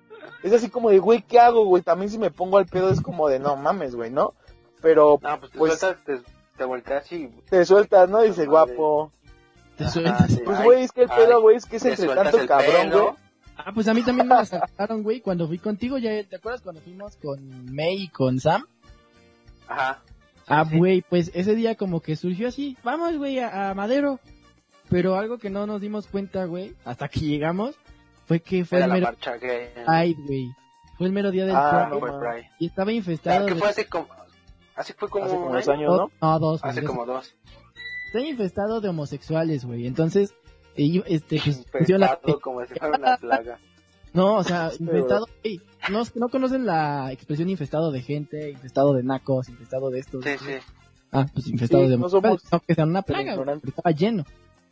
es así como de, güey, ¿qué hago, güey? También si me pongo al pedo es como de, no mames, güey, ¿no? Pero No, pues te Pues- sueltas, te, te volteas y... te sueltas, ¿no? Dice, guapo. te Ajá, sueltas. sí. Pues, Ay, güey, es que el ay, pedo, güey, es que es entre tanto el cabrón, güey. Ah, pues a mí también me la sacaron, güey, cuando fui contigo, ya, ¿te acuerdas cuando fuimos con May y con Sam? Ajá. Ah, sí. güey, pues ese día como que surgió así, vamos, güey, a, a Madero. Pero algo que no nos dimos cuenta, güey, hasta que llegamos, fue que fue Era el la mero marcha gay. Pride, güey. Fue el mero día del Ah, Pride fue no, Pride. y estaba Claro, infestado que de... fue hace como... Así fue como, Hace como un dos año. años, ¿no? No, dos, Hace como dos. Está infestado de homosexuales, güey. Entonces, eh, este, pues, [LAUGHS] pusieron la... Infestado como si fuera una plaga. [LAUGHS] No, o sea, [LAUGHS] Sí, infestado. No, no conocen la expresión infestado de gente, infestado de nacos, infestado de estos. Sí, sí. Ah, pues infestado Sí, de no homosexuales. somos No, que sean una plaga, güey, estaba lleno.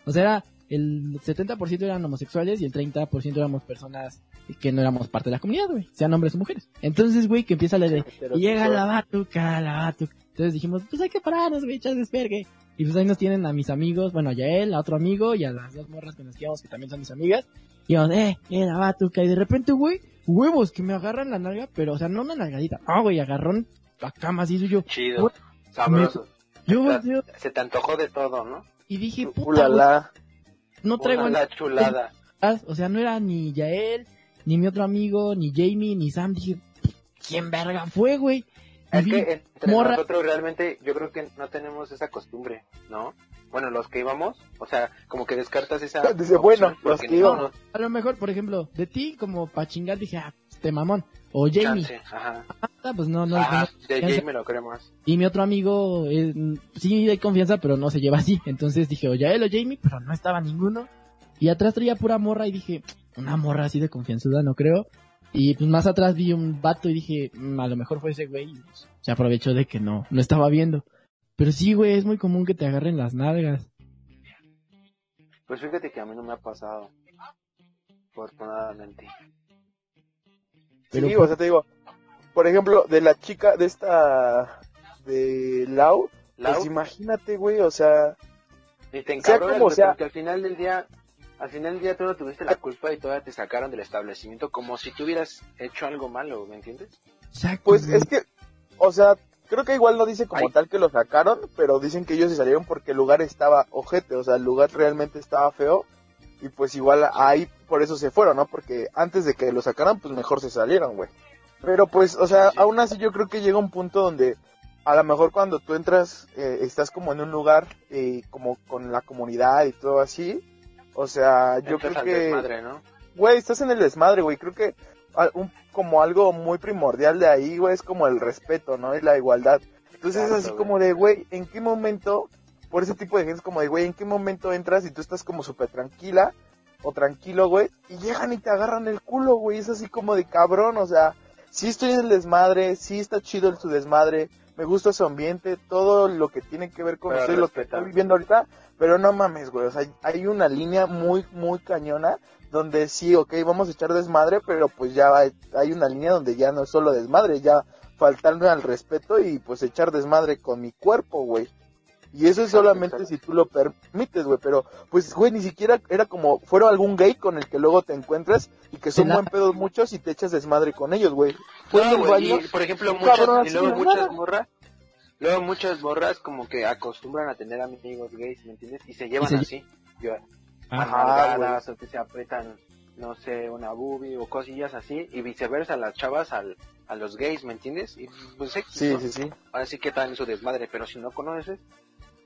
O sea, era el 70% eran homosexuales y el 30% éramos personas que no éramos parte de la comunidad, güey. Sean hombres o mujeres. Entonces, güey, que empieza la de... Y llega la batuca, la batuca. Entonces dijimos, pues hay que pararnos, güey, echas despergue. Y pues ahí nos tienen a mis amigos, bueno, a Yael, a otro amigo y a las dos morras con las que íbamos, que también son mis amigas. Y vamos, eh, eh, la batuca. Y de repente, güey, huevos que me agarran la nalga, pero, o sea, no una nalgadita. Ah, güey, agarrón acá macizo y yo. Chido. Güey, Sabroso. Yo Está- volteo Se te antojó de todo, ¿no? y dije, puta, Ulala. No traigo Una la chulada. nada. O sea, no era ni Yael, ni mi otro amigo, ni Jamie, ni Sam. Dije, ¿quién verga fue, güey? Y Es que entre morra- nosotros realmente yo creo que no tenemos esa costumbre, ¿no? Bueno, los que íbamos, o sea, como que descartas esa... [LAUGHS] Dice, bueno, los que no- íbamos. no- A lo mejor, por ejemplo, de ti, como pa' chingar, dije, ah, este mamón. O Jamie. chance, Ajá. Ah, pues no, no. Ajá, de me lo creo más. Y mi otro amigo, eh, sí hay confianza, pero no se lleva así. Entonces dije, o Yael o Jamie, pero no estaba ninguno. Y atrás traía pura morra y dije, una morra así de confianzuda, no creo. Y pues más atrás vi un vato y dije, "Mm, a lo mejor fue ese güey. Y pues, se aprovechó de que no, no estaba viendo. Pero sí, güey, es muy común que te agarren las nalgas. Pues fíjate que a mí no me ha pasado. Afortunadamente. Pero sí, o sea, te digo, por ejemplo, de la chica de esta, de Lau, Lau, pues imagínate, güey, o sea, ni te sea como sea. porque al final del día, al final del día tú no tuviste la culpa y todavía te sacaron del establecimiento como si tú hubieras hecho algo malo, ¿me entiendes? Exacto, pues güey. es que, o sea, creo que igual no dice como Ay. tal que lo sacaron, pero dicen que ellos se salieron porque el lugar estaba ojete, o sea, el lugar realmente estaba feo, y pues igual ahí por eso se fueron, ¿no? Porque antes de que lo sacaran, pues mejor se salieron, güey. Pero pues, o sea, aún así yo creo que llega un punto donde a lo mejor cuando tú entras, eh, estás como en un lugar eh, como con la comunidad y todo así, o sea, yo Entras creo al que desmadre, ¿no? güey, estás en el desmadre, güey. Creo que un- como algo muy primordial de ahí, güey, es como el respeto, ¿no? Y la igualdad. Entonces es así güey. como de, güey, ¿en qué momento por ese tipo de gente, es como de, güey, ¿en qué momento entras y tú estás como súper tranquila o tranquilo, güey? Y llegan y te agarran el culo, güey, es así como de cabrón, o sea, sí estoy en el desmadre, sí está chido el su desmadre, me gusta su ambiente, todo lo que tiene que ver con eso y lo que estoy viviendo ahorita, pero no mames, güey, o sea, hay una línea muy, muy cañona donde sí, ok, vamos a echar desmadre, pero pues ya hay, hay una línea donde ya no es solo desmadre, ya faltarme al respeto y pues echar desmadre con mi cuerpo, güey. Y eso es solamente exacto. si tú lo permites, güey, pero pues, güey, ni siquiera era como, fuera algún gay con el que luego te encuentras y que son la- buen pedos muchos y te echas desmadre con ellos, güey. Fue en No, el güey, baño, y, por ejemplo, muchas, cabrón y luego muchas morras, luego muchas morras como que acostumbran a tener amigos gays, ¿me entiendes? Y se llevan se- así, yo, Ajá. nalgadas, o que se apretan, no sé, una boobie o cosillas así, y viceversa, las chavas al, a los gays, ¿me entiendes? Y pues Sí, ¿no? sí, sí. Ahora sí que en su desmadre, pero si no conoces,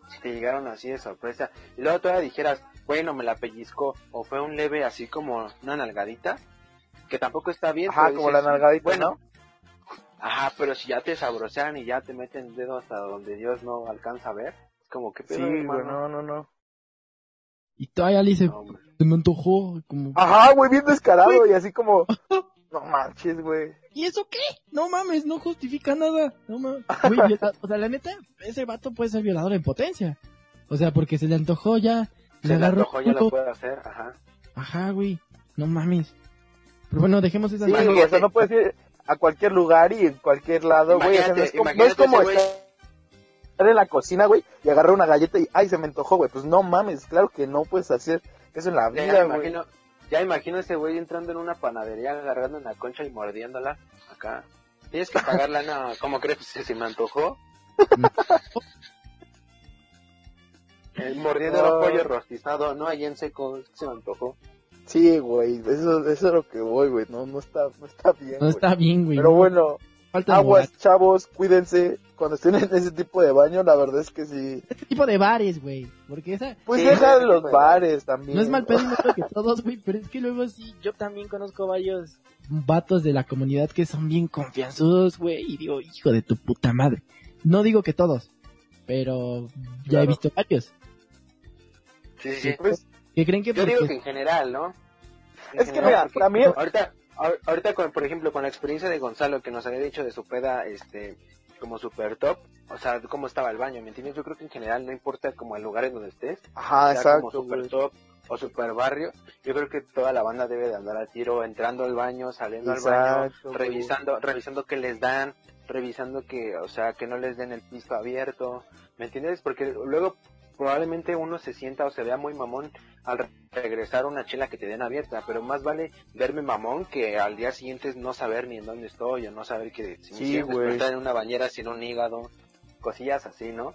si te llegaron así de sorpresa, y luego todavía dijeras, bueno, me la pellizcó, o fue un leve así como una nalgadita, que tampoco está bien. Ajá, pero como la nalgadita, bueno, ¿no? Ajá, pero si ya te sabrosean y ya te meten el dedo hasta donde Dios no alcanza a ver, es como que Sí, pedo, güey, hermano? no, no, no. Y todavía le dice, No, se me antojó, como, Ajá, güey, bien descarado y así como, [LAUGHS] no manches, güey. ¿y eso qué? No mames, no justifica nada. No mames. Güey, o sea, la neta, ese vato puede ser violador en potencia. O sea, porque se le antojó ya, Se le le antojó, ya lo puede hacer, ajá. Ajá, güey. No mames. Pero bueno, dejemos esa Sí, güey, o sea, no puedes ir a cualquier lugar y en cualquier lado, güey. O sea, no es no es como güey. estar en la cocina, güey, y agarrar una galleta y, ay, se me antojó, güey. Pues no mames, claro que no puedes hacer eso en la Ya vida, güey. imagino, ya imagino ese güey entrando en una panadería, agarrando una concha y mordiéndola acá. Tienes que pagarla, no, ¿cómo crees que se me antojó? [LAUGHS] Mordiendo Ah. un pollo rostizado, no, ahí en seco, se me antojó. Sí, güey, eso, eso es lo que voy, güey. No, no está, no está bien, No güey. está bien, güey. Pero no, bueno, falta de aguas, moral. chavos, cuídense. Cuando estén en ese tipo de baño, la verdad es que sí. Este tipo de bares, güey. Porque esa, Pues Sí, deja ese los de bares también. no es mal pedo que [LAUGHS] todos, güey, pero es que luego sí, yo también conozco varios vatos de la comunidad que son bien confianzudos, güey, y digo, hijo de tu puta madre. No digo que todos, pero ya Claro. he visto varios. Sí, sí, sí. Pues, que creen que Yo porque- digo que en general, ¿no? En es que mira, porque también, Ahorita, ahor- ahorita con, por ejemplo, con la experiencia de Gonzalo que nos había dicho de su peda, este, como super top, o sea, cómo estaba el baño, ¿me entiendes? Yo creo que en general no importa como el lugar en donde estés, ajá, sea como super güey. top o super barrio, yo creo que toda la banda debe de andar al tiro, entrando al baño, saliendo al baño, güey. revisando, revisando qué les dan, revisando que, o sea, que no les den el piso abierto, ¿me entiendes? Porque luego probablemente uno se sienta o se vea muy mamón al re- regresar una chela que te den abierta, pero más vale verme mamón que al día siguiente no saber ni en dónde estoy o no saber que si Sí, estar en una bañera sin un hígado, cosillas así, ¿no?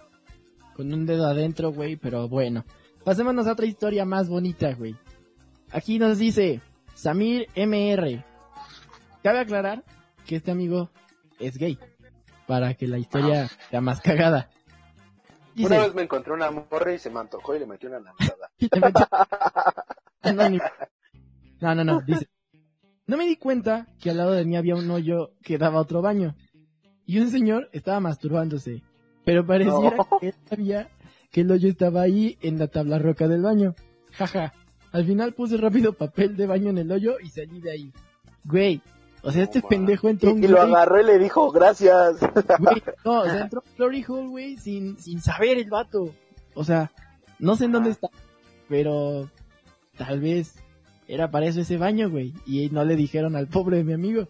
con un dedo adentro, güey, pero bueno. Pasémonos a otra historia más bonita, güey. Aquí nos dice Samir MR. Cabe aclarar que este amigo es gay, para que la historia sea más cagada. Una vez me encontré una morra y se me antojó y le metí una Anónimo. [LAUGHS] [LAUGHS] No, no, no, dice. No me di cuenta que al lado de mí había un hoyo que daba otro baño. Y un señor estaba masturbándose. Pero pareciera No. que él sabía que el hoyo estaba ahí en la tabla roca del baño. Jaja. Al final puse rápido papel de baño en el hoyo y salí de ahí. Güey. O sea, este pendejo entró Y, un y lo agarró y le dijo, gracias. [LAUGHS] Güey, no, o sea, [LAUGHS] entró a Glory Hole, güey, sin, sin saber el vato. O sea, no sé en dónde está, pero tal vez era para eso ese baño, güey. Y no le dijeron al pobre de mi amigo.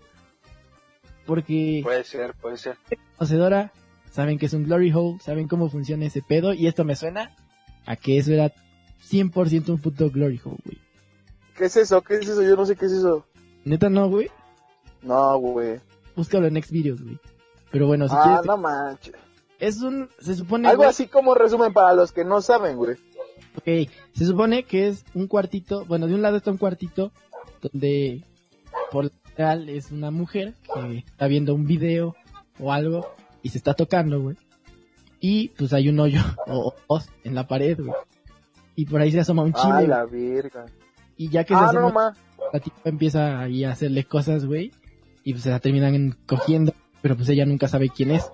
Porque Puede ser, puede ser. conocedora, saben que es un Glory Hole, saben cómo funciona ese pedo, y esto me suena a que eso era 100% un puto Glory Hole, güey. ¿Qué es eso? ¿Qué es eso? Yo no sé qué es eso. Neta no, güey. No, güey. Búscalo en Next Videos, güey. Pero bueno, si ah, quieres, no manches. es un, se supone, Algo güey, así como resumen para los que no saben, güey. Ok, se supone que es un cuartito, bueno, de un lado está un cuartito donde por general es una mujer que está viendo un video o algo y se está tocando, güey. Y pues hay un hoyo [LAUGHS] o en la pared, güey. Y por ahí se asoma un Ah, chile. la verga. Y ya que se Ah, asoma, no, la tipa empieza ahí a hacerle cosas, güey. Y pues se la terminan cogiendo, pero pues ella nunca sabe quién es.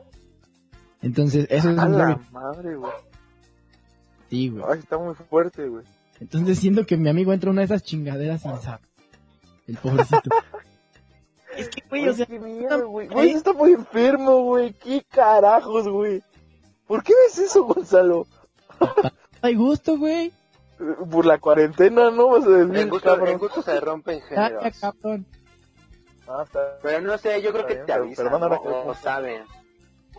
Entonces, eso es A un la madre, güey. Sí, güey. Ay, está muy fuerte, güey. Entonces siento que mi amigo entra en una de esas chingaderas sin saber. [LAUGHS] El pobrecito. es que, güey, o sea, qué miedo, güey. Güey, está muy enfermo, güey. ¿Qué carajos, güey? ¿Por qué ves eso, Gonzalo? [LAUGHS] hay gusto, güey. Por la cuarentena, ¿no? Vas a decir, El gusto, el gusto se rompe en cabrón. Ah, está- Pero no sé, yo creo que bien, te avisan, pero van a ¿no? recoger- o, o saben.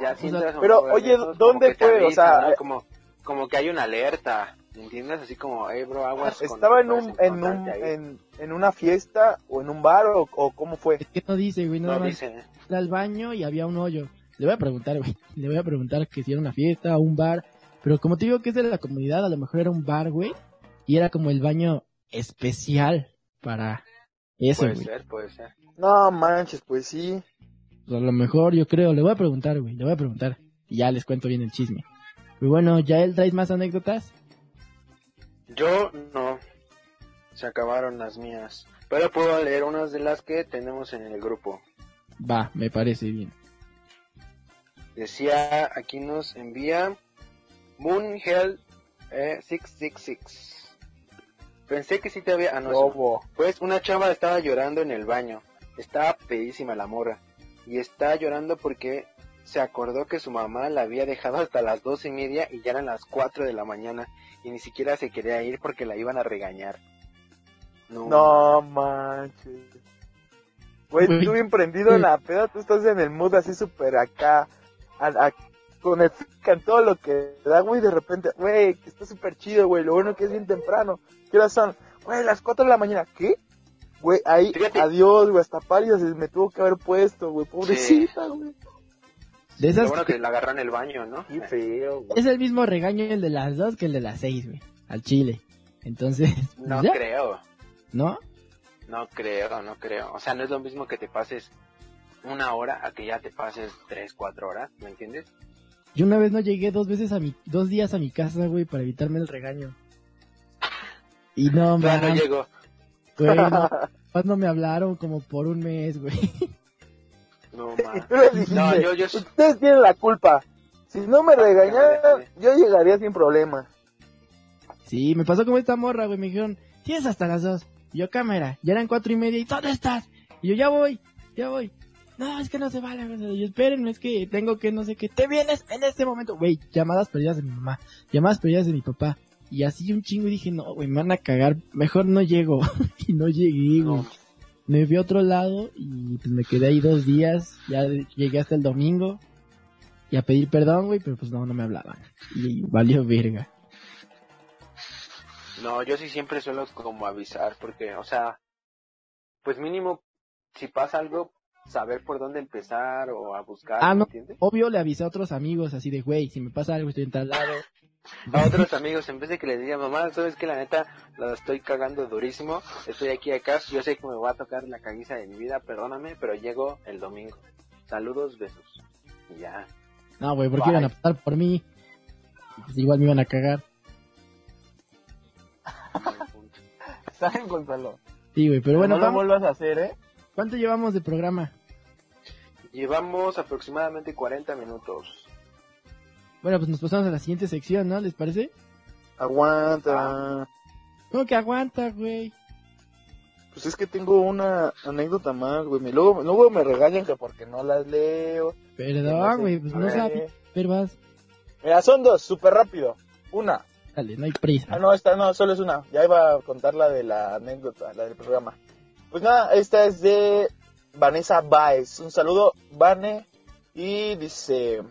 Ya O sea, pero, oye, ¿dónde fue? O sea, ¿no? eh, como, como que hay una alerta, ¿me entiendes? Así como, hey, bro, aguas. ¿Estaba en un, en un, encontrarte ahí". en, en una fiesta o en un bar o, o cómo fue? Es que no dice, güey, nada No más dicen, fue al baño y había un hoyo. Le voy a preguntar, güey. Le voy a preguntar que si era una fiesta o un bar. Pero como te digo que es de la comunidad, a lo mejor era un bar, güey. Y era como el baño especial para eso, Puede güey. ser, puede ser. No manches, pues sí. A lo mejor, yo creo. Le voy a preguntar, güey. Le voy a preguntar. Y ya les cuento bien el chisme. Y bueno, ¿ya él traes más anécdotas? Yo no. Se acabaron las mías. Pero puedo leer unas de las que tenemos en el grupo. Va, me parece bien. Decía, aquí nos envía Moon Hell eh, 666. Pensé que sí te había... Ah, no. Pues una chava estaba llorando en el baño. Estaba pedísima la morra. Y está llorando porque se acordó que su mamá la había dejado hasta las dos y media y ya eran las cuatro de la mañana. Y ni siquiera se quería ir porque la iban a regañar. No. No manches. Güey, tú bien prendido en la [LAUGHS] peda, tú estás en el mood así súper acá, a- a- con el en todo lo que da, güey, de repente, güey, que está súper chido, güey, lo bueno que es bien temprano. ¿Qué horas son? Güey, las 4 de la mañana, ¿qué? Güey, ahí, Fíjate. adiós, güey, hasta pálida se me tuvo que haber puesto, güey, pobrecita, güey. De esas bueno que- que la agarró en el baño, ¿no? Qué feo, güey. Es el mismo regaño el de las dos que el de las seis, güey. Al chile. Entonces, [LAUGHS] No ¿ya? creo. ¿no? No creo, no creo. O sea, no es lo mismo que te pases una hora a que ya te pases tres, cuatro horas, ¿me entiendes? Yo una vez no llegué dos veces a mi, dos días a mi casa, güey, para evitarme el regaño. Y no, Ya no man, llegó. Güey, no, [LAUGHS] me hablaron como por un mes, güey. [LAUGHS] No, [LAUGHS] dijiste, No, yo, yo, ustedes tienen la culpa. Si no me regañaran, yo llegaría sin problema. Sí, me pasó como esta morra, güey, me dijeron, tienes hasta las dos. Y yo, cámara, ya eran cuatro y media, ¿y dónde estás? Y yo, ya voy, ya voy. No, es que no se vale, yo, espérenme, es que tengo que no sé qué. Te vienes en este momento. Güey, llamadas perdidas de mi mamá, llamadas perdidas de mi papá. Y así un chingo y dije, no, güey, me van a cagar, mejor no llego. [LAUGHS] y no llegué, güey. Me fui a otro lado y pues me quedé ahí dos días. Ya llegué hasta el domingo. Y a pedir perdón, güey, pero pues no, no me hablaban. Y valió verga. No, yo sí siempre suelo como avisar, porque, o sea, pues mínimo, si pasa algo, saber por dónde empezar o a buscar, Ah, ¿me no. entiendes? Obvio le avisé a otros amigos así de, güey, si me pasa algo estoy en tal lado. A otros [LAUGHS] amigos, en vez de que les diga, mamá, sabes que la neta la estoy cagando durísimo, estoy aquí acá, yo sé que me va a tocar la caguiza de mi vida, perdóname, pero llego el domingo. Saludos, besos. Y ya. No, güey, porque Bye. iban a pasar por mí. Pues igual me iban a cagar. [LAUGHS] ¿Saben, Gonzalo? Sí, güey, pero bueno, no lo vuelvas a hacer, ¿eh? ¿Cuánto llevamos de programa? Llevamos aproximadamente 40 minutos. Bueno, pues nos pasamos a la siguiente sección, ¿no? ¿Les parece? Aguanta. ¿Cómo que aguanta, güey? Pues es que tengo una anécdota más, güey. Luego, luego me regañan que porque no las leo. Perdón, güey, pues no sabes. Pero vas. Mira, son dos, súper rápido. Una. Dale, no hay Ah, prisa. no, esta no, solo es una. Ya iba a contar la de la anécdota, la del programa. Pues nada, esta es de Vanessa Baez. Un saludo, Vane. Y dice...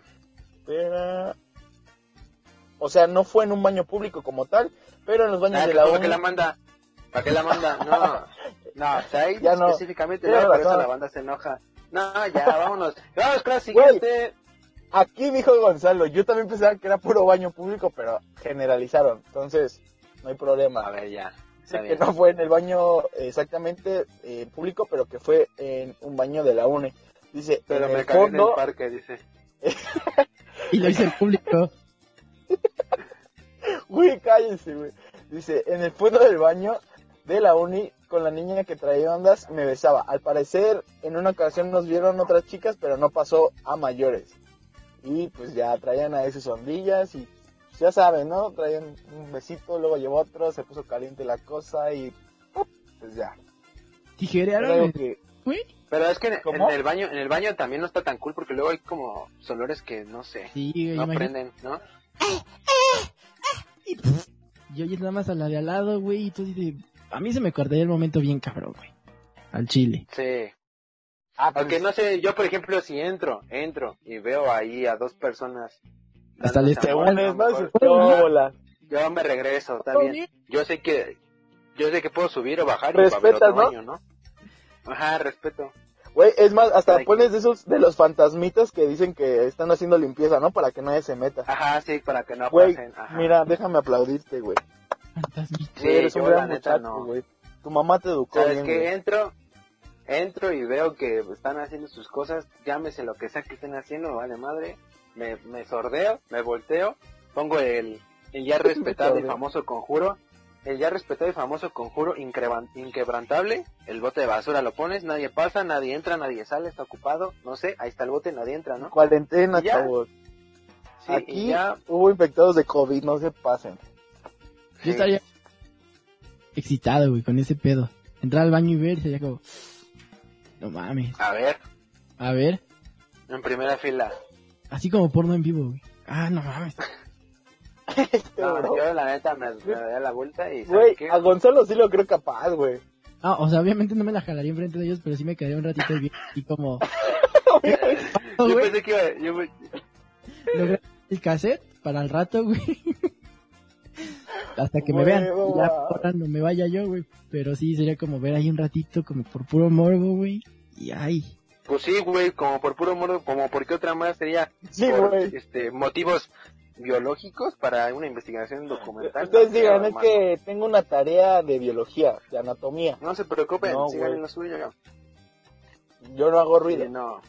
O sea, no fue en un baño público como tal, pero en los baños Ah, de la ¿Cómo uni. que la manda? ¿Para qué la manda? No, [LAUGHS] no, o sea, ahí Ya específicamente no, por eso la banda se enoja. No, ya, vámonos. [LAUGHS] Vamos con la siguiente. Aquí dijo Gonzalo, yo también pensaba que era puro baño público, pero generalizaron. Entonces, no hay problema. A ver, ya. Está que no fue en el baño exactamente eh, público, pero que fue en un baño de la UNE. Dice, Pero en me el cagué en fondo, el parque, dice. [LAUGHS] [LAUGHS] Y lo hice el público. güey, cállense, güey. Dice, en el fondo del baño de la uni, con la niña que traía ondas, me besaba. Al parecer, en una ocasión nos vieron otras chicas, pero no pasó a mayores. Y pues ya traían a esas ondillas y ya saben, ¿no? Traían un besito, luego llevó otro, se puso caliente la cosa y pues ya. Tijerearon, que- güey. Pero es que en, el baño, en el baño también no está tan cool porque luego hay como olores que no sé, Sí, no imagínate. prenden, ¿no? Y oyes nada más a la de al lado, güey, y tú dices, a mí se me cortaría el momento bien cabrón, güey. Al chile. Sí. Ah, pues, Aunque no sé, yo por ejemplo si entro, entro y veo ahí a dos personas. Hasta dándose les te amor, unes, a lo ¿no? Yo me regreso, está bien. Yo sé que, yo sé que puedo subir o bajar y va a haber Respetas, otro ¿no? baño, ¿no? Ajá, respeto. Güey, es más, hasta pones de esos, de los fantasmitas que dicen que están haciendo limpieza, ¿no? Para que nadie se meta. Ajá, sí, para que no Güey, pasen. Ajá. mira, déjame aplaudirte, güey. Fantasmita. Sí, Güey, eres yo un la gran muchacho, no. güey. Tu mamá te educó ¿Sabes bien, qué? güey. Entro, entro y veo que están haciendo sus cosas, llámese lo que sea que estén haciendo, vale madre. Me, me sordeo, me volteo, pongo el, el ya [LAUGHS] respetado y famoso conjuro, el ya respetado y famoso conjuro increban- inquebrantable, el bote de basura lo pones, nadie pasa, nadie entra, nadie sale, está ocupado, no sé, ahí está el bote, nadie entra, ¿no? Cuarentena, chavos. Sí, Aquí ya, hubo infectados de COVID, no se pasen. Yo sí. estaría excitado, güey, con ese pedo. Entrar al baño y ver, sería como, no mames. a ver, A ver, en primera fila. así como porno en vivo, güey. Ah, no mames. [LAUGHS] No, Bro. yo la neta me, me daría la vuelta y a Gonzalo sí lo creo capaz, güey. Ah, o sea, obviamente no me la jalaría enfrente de ellos, pero sí me quedaría un ratito bien y como, [LAUGHS] Yo pensé que iba, yo, logré el cassette para el rato, güey. Hasta que me vean. y no ya no me vaya yo, güey. Pero sí, sería como ver ahí un ratito, como por puro morbo, güey. Y ay. Pues sí, güey, como por puro modo, como por qué otra más sería Sí, por güey. este motivos biológicos para una investigación documental. Ustedes No, digan, es que tengo una tarea de biología, de anatomía. No se preocupen, No, sigan en lo suyo. Yo no hago Sí, ruido. no.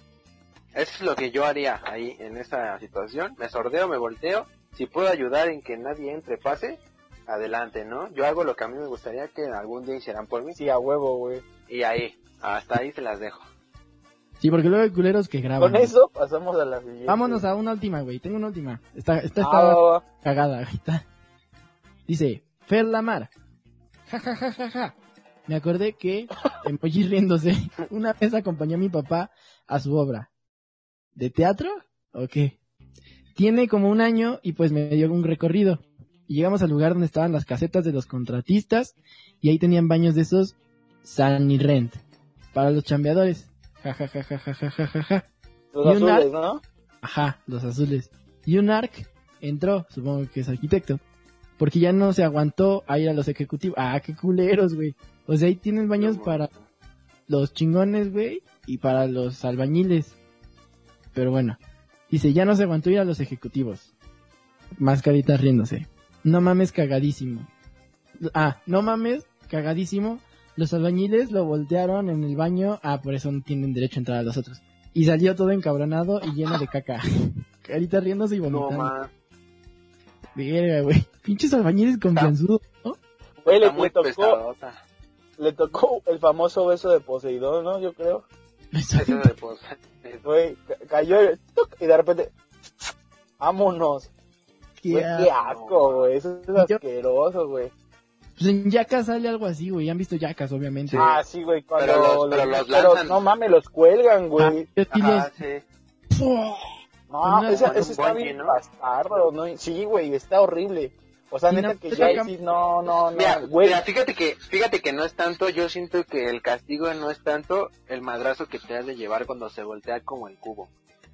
Eso es lo que yo haría ahí en esa situación. Me sordeo, me volteo. Si puedo ayudar en que nadie entre, pase, adelante, ¿no? Yo hago lo que a mí me gustaría que algún día hicieran por mí. Sí, a huevo, güey. Y ahí, hasta ahí se las dejo. Sí, porque luego hay culeros que graban. Con eso pasamos a la siguiente. Vámonos a una última, güey. Tengo una última. Esta, esta Ah, está va. cagada, está. Dice, Fer Lamar. Ja, ja, ja, ja, ja. Me acordé que, emoji riéndose, [LAUGHS] una vez acompañé a mi papá a su obra. ¿De teatro? ¿O qué? Tiene como un año y pues me dio un recorrido. Y llegamos al lugar donde estaban las casetas de los contratistas y ahí tenían baños de esos San y Rent para los chambeadores. Ja, ja, ja, ja, ja, ja, ja, ja. Los azules, ¿no? Ajá, los azules. Y un arc entró, supongo que es arquitecto. Porque ya no se aguantó a ir a los ejecutivos. Ah, qué culeros, güey. O sea, ahí tienen baños para los chingones, güey, y para los albañiles. Pero bueno, dice, ya no se aguantó ir a los ejecutivos. Mascaritas riéndose. No mames, cagadísimo. Ah, no mames, cagadísimo. Los albañiles lo voltearon en el baño. Ah, por eso no tienen derecho a entrar a los otros. Y salió todo encabronado y lleno de caca. [LAUGHS] Carita riéndose y No, vomitando. ma. Verga, güey. Pinches albañiles confianzudos, ¿no? Güey, le, tocó, le tocó el famoso beso de Poseidón, ¿no? Yo creo. Eso de pos- Güey, ca- cayó y, de repente, vámonos. Qué qué asco, güey. Eso es asqueroso, güey. Pues en Yacas sale algo así, güey. Ya han visto Yacas, obviamente. Sí. Ah, sí, güey. Cuando Pero los- pero los lanzan. no mames, los cuelgan, Ah, güey. yo sí Ajá, los- sí. ¡Fua! No, ese, está bien ¿no? bastardo, ¿no? Sí, güey, está horrible. O sea, neta no- que ya pero- sí, no, no, Mira, no, güey. mira, fíjate que, fíjate que no es tanto, yo siento que el castigo no es tanto el madrazo que te has de llevar cuando se voltea como el cubo.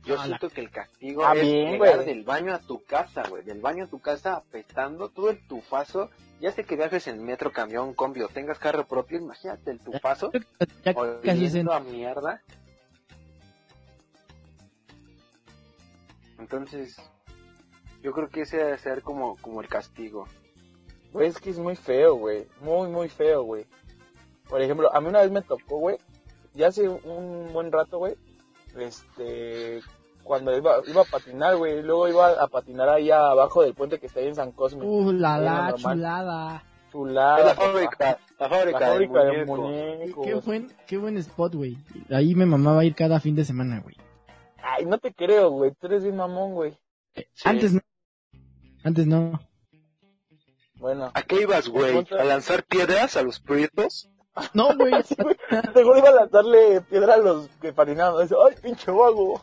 Yo Ah, siento que el castigo Ah, es bien, llegar güey. del baño a tu casa, güey, del baño a tu casa apestando todo el tufazo, ya sé que viajes en metro, camión, combi o tengas carro propio, imagínate el tufazo, Ya casi es en- oliendo a mierda. Entonces, yo creo que ese debe ser como, como el castigo. Güey, es que es muy feo, güey. Muy, muy feo, güey. Por ejemplo, a mí una vez me tocó, güey. Ya hace un buen rato, güey. Este. Cuando iba, iba a patinar, güey. Luego iba a patinar allá abajo del puente que está ahí en San Cosme. Uh, la la chulada. Chulada. Es la fábrica, la fábrica, La fábrica de muñeco. muñecos. Qué buen, qué buen spot, güey. Ahí me mamaba ir cada fin de semana, güey. Ay, no te creo, güey. Tú eres bien mamón, güey. Sí. Antes no. Antes no. Bueno. ¿A qué ibas, güey? ¿A lanzar piedras a los prietos? No, güey. [LAUGHS] Seguro iba a lanzarle piedra a los que patinaban. ¡Ay, pinche vago!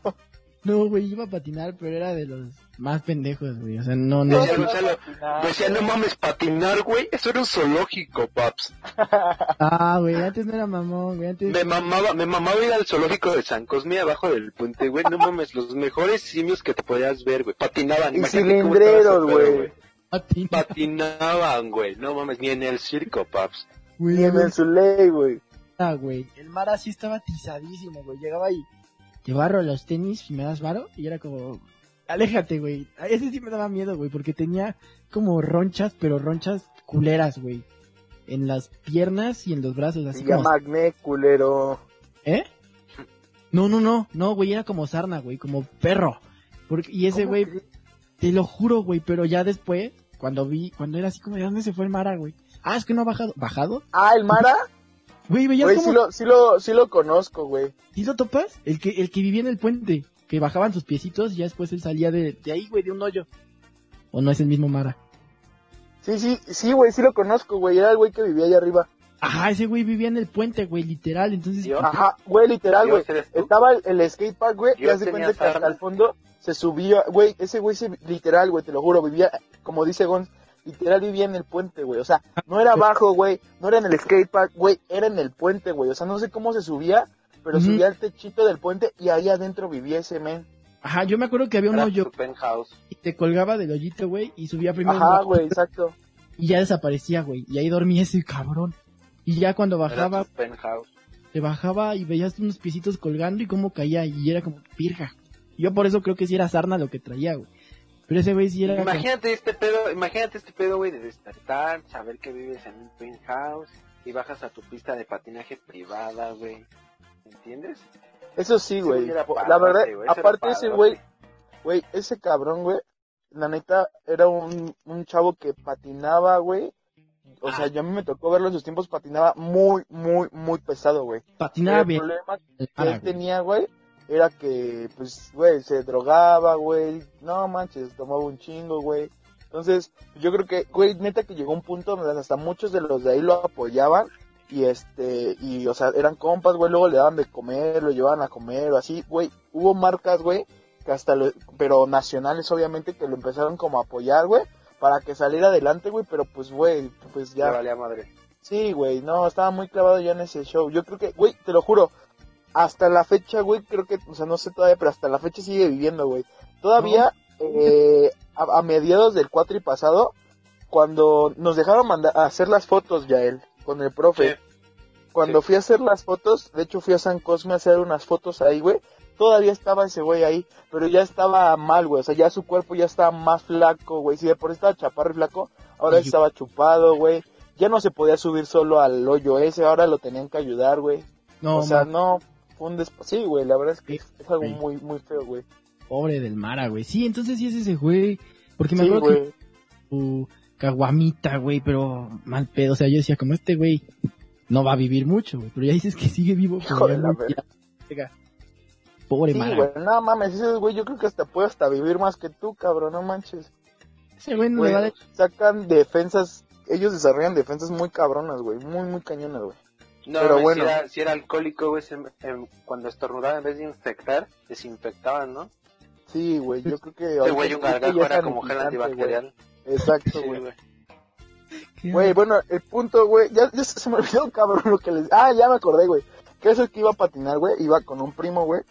No, güey, iba a patinar, pero era de los más pendejos, güey. O sea, no, no. Gonzalo, decía, no mames, patinar, güey. Eso era un zoológico, paps. [LAUGHS] Ah, güey, antes no era mamón, güey. Antes... Me mamaba, me mamaba ir al zoológico de San Cosme abajo del puente, güey. No mames, los mejores simios que te podías ver, güey. Patinaban. Y cilindreros, güey. Patina, Patinaban, güey. No mames, ni en el circo, paps. Y en el Zuley, güey. Ah, güey. El mar así estaba atizadísimo, güey. Llegaba y te barro los tenis y me das varo. Y era como, aléjate, güey. Ese sí me daba miedo, güey, porque tenía como ronchas, pero ronchas culeras, güey. En las piernas y en los brazos, así Se como... acné, culero. ¿Eh? No, no, no, no, güey, era como sarna, güey, como perro. Porque, y ese ¿Cómo güey, te lo juro, güey, pero ya después, cuando vi, cuando era así como, ¿de dónde se fue el Mara, güey? Ah, es que no ha bajado. ¿Bajado? Ah, el Mara. Güey, veías Güey, como... sí lo, sí lo, sí lo conozco, güey. ¿Sí lo topas? El que, el que vivía en el puente, que bajaban sus piecitos y ya después él salía de, de ahí, güey, de un hoyo. ¿O no es el mismo Mara? Sí, sí, sí, güey, sí lo conozco, güey. Era el güey que vivía allá arriba. Ajá, ese güey vivía en el puente, güey, literal, entonces... Ajá, güey, literal, güey. Estaba el, el skatepark, güey, y hace cuenta que hasta el fondo se subía, güey, ese güey se, literal, güey, te lo juro, vivía, como dice Gon, literal vivía en el puente, güey, o sea, no era abajo, güey, no era en el skatepark, güey, era en el puente, güey, o sea, no sé cómo se subía, pero subía al techito del puente y ahí adentro vivía ese men. Ajá, yo me acuerdo que había un Era hoyo y te colgaba del hoyito, güey, y subía primero... Ajá, güey, exacto. Y ya desaparecía, güey, y ahí dormía ese cabrón. Y ya cuando bajaba, Era su penthouse. te bajaba y veías unos piecitos colgando y cómo caía y era como pirja. Yo por eso creo que sí era sarna lo que traía, güey. Pero ese güey sí era como- Imagínate este pedo, imagínate este pedo, güey, de despertar, saber que vives en un penthouse y bajas a tu pista de patinaje privada, güey. ¿Entiendes? Eso sí, güey. La verdad, era aparte ese güey, güey, ese cabrón, güey, la neta, era un, un chavo que patinaba, güey. O sea, Ah. yo a mí me tocó verlo en sus tiempos, patinaba muy, muy, muy pesado, güey. patinaba el bien. problema que él güey. tenía, güey, era que, pues, güey, se drogaba, güey. No manches, tomaba un chingo, güey. Entonces, yo creo que, güey, neta que llegó un punto donde hasta muchos de los de ahí lo apoyaban. Y este, y, o sea, eran compas, güey, luego le daban de comer, lo llevaban a comer o así, güey. Hubo marcas, güey, que hasta lo, pero nacionales, obviamente, que lo empezaron como a apoyar, güey, para que saliera adelante, güey, pero pues, güey, pues Ya ya. valía madre. Sí, güey, no, estaba muy clavado ya en ese show. Yo creo que, güey, te lo juro, hasta la fecha, güey, creo que, o sea, no sé todavía, pero hasta la fecha sigue viviendo, güey. Todavía, eh, a, a mediados del cuatri pasado, cuando nos dejaron mandar a hacer las fotos ya él, con el profe. Cuando Sí. fui a hacer las fotos, de hecho fui a San Cosme a hacer unas fotos ahí, güey. Todavía estaba ese güey ahí, pero ya estaba mal, güey. O sea, ya su cuerpo ya estaba más flaco, güey. Si de por sí estaba chaparro y flaco, ahora Sí. estaba chupado, güey. Ya no se podía subir solo al hoyo ese, ahora lo tenían que ayudar, güey. No, o sea, no, un desp- Sí, güey, la verdad es que es algo muy, muy feo, güey. pobre del Mara, güey. Sí, entonces sí es ese güey. Porque me Sí, acuerdo que su caguamita, güey, pero mal pedo. O sea, yo decía, como este güey no va a vivir mucho, güey. Pero ya dices que sigue vivo. [LAUGHS] ya de la Pobre Sí, Mara. güey, no mames, ese güey yo creo que hasta puede hasta vivir más que tú, cabrón, no manches. Ese güey no Güey, le vale. sacan defensas, ellos desarrollan defensas muy cabronas, güey, muy, muy cañonas, güey. No, Pero güey, bueno. Si era, si era alcohólico, güey, em, cuando estornudaba en vez de infectar, desinfectaban, ¿no? Sí, güey, yo creo que... Este güey, un gargajo era es como gel antibacterial. Exacto, Sí, güey. güey. ¿Qué? Güey, bueno, el punto, güey, ya, ya se me olvidó, [LAUGHS] cabrón, lo que les... Ah, ya me acordé, güey. Que eso que iba a patinar, güey, iba con un primo, güey.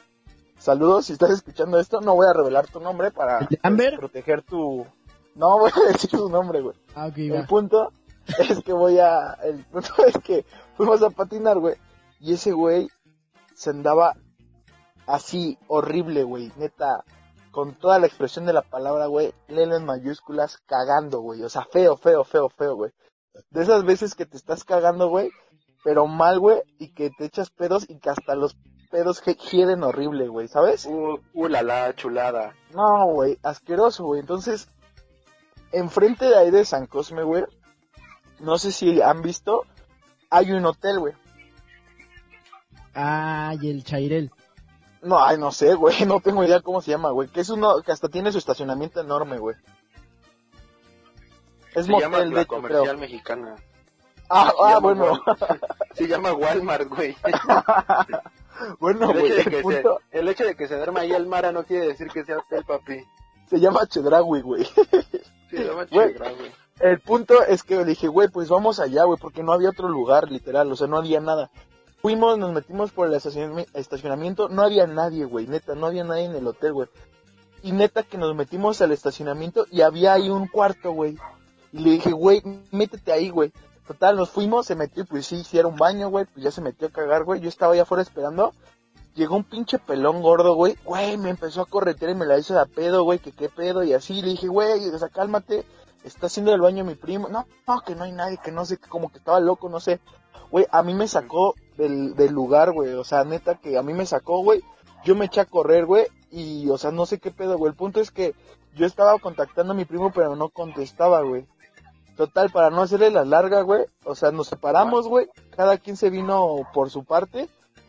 Saludos, si estás escuchando esto, no voy a revelar tu nombre para pues, proteger tu... No voy a decir tu nombre, güey. Ah, ok, El va. punto [LAUGHS] es que voy a... El punto [LAUGHS] es que fuimos a patinar, güey. Y ese güey se andaba así, horrible, güey. Neta, con toda la expresión de la palabra, güey. Léelo en mayúsculas, cagando, güey. O sea, feo, feo, feo, feo, güey. De esas veces que te estás cagando, güey. Pero mal, güey. Y que te echas pedos y que hasta los pedos que hieren horrible, güey. ¿Sabes? Uh, uh, la la, chulada. No, güey, asqueroso, güey. Entonces, enfrente de ahí de San Cosme, güey, no sé si han visto, hay un hotel, güey. Ah, y el Chairel. No, ay, no sé, güey, [LAUGHS] no tengo idea cómo se llama, güey. Que es uno que hasta tiene su estacionamiento enorme, güey. Es Se llama motel, de la hecho, creo. comercial mexicana. Ah, Se ah, llama bueno. Wal- Se llama Walmart, güey. [LAUGHS] bueno, El güey, hecho, de el que punto se, el hecho de que se duerma ahí el Mara no quiere decir que sea hotel, papi. se llama Chedraui, güey. Se llama Güey. El punto es que le dije, güey, pues vamos allá, güey, porque no había otro lugar, literal, o sea, no había nada. Fuimos, nos metimos por el estacionami- estacionamiento, no había nadie, güey, neta, no había nadie en el hotel, güey. Y neta que nos metimos al estacionamiento y había ahí un cuarto, güey. Y le dije, güey, métete ahí, güey. Total, nos fuimos, se metió, pues sí, hicieron baño, güey, pues ya se metió a cagar, güey. Yo estaba allá afuera esperando. Llegó un pinche pelón gordo, güey. Güey, me empezó a corretear y me la hizo de a pedo, güey, que qué pedo. Y así le dije, güey, o sea, cálmate. Está haciendo el baño mi primo. No, no, que no hay nadie, que no sé, que como que estaba loco, no sé. Güey, a mí me sacó del, del lugar, güey. O sea, neta que a mí me sacó, güey. Yo me eché a correr, güey. Y, o sea, no sé qué pedo, güey. El punto es que yo estaba contactando a mi primo, pero no contestaba, güey. Total, para no hacerle la larga, güey. O sea, nos separamos, güey. Cada quien se vino por su parte.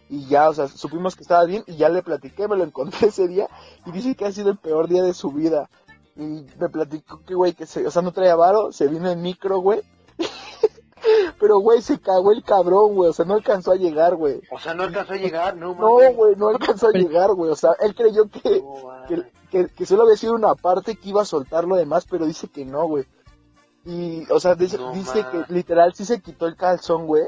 Y ya, o sea, supimos que estaba bien. Y ya le platiqué, me lo encontré ese día. Y dice que ha sido el peor día de su vida. Y me platicó que, güey, que se, o sea, no traía varo. Se vino en micro, güey. [LAUGHS] Pero, güey, se cagó el cabrón, güey. O sea, no alcanzó a llegar, güey. O sea, no alcanzó a llegar, no, No, güey, no alcanzó a llegar, güey. O sea, él creyó que, que, que, que solo había sido una parte que iba a soltar lo demás, pero dice que no, güey. Y, o sea, dice, No, dice que literal sí se quitó el calzón, güey.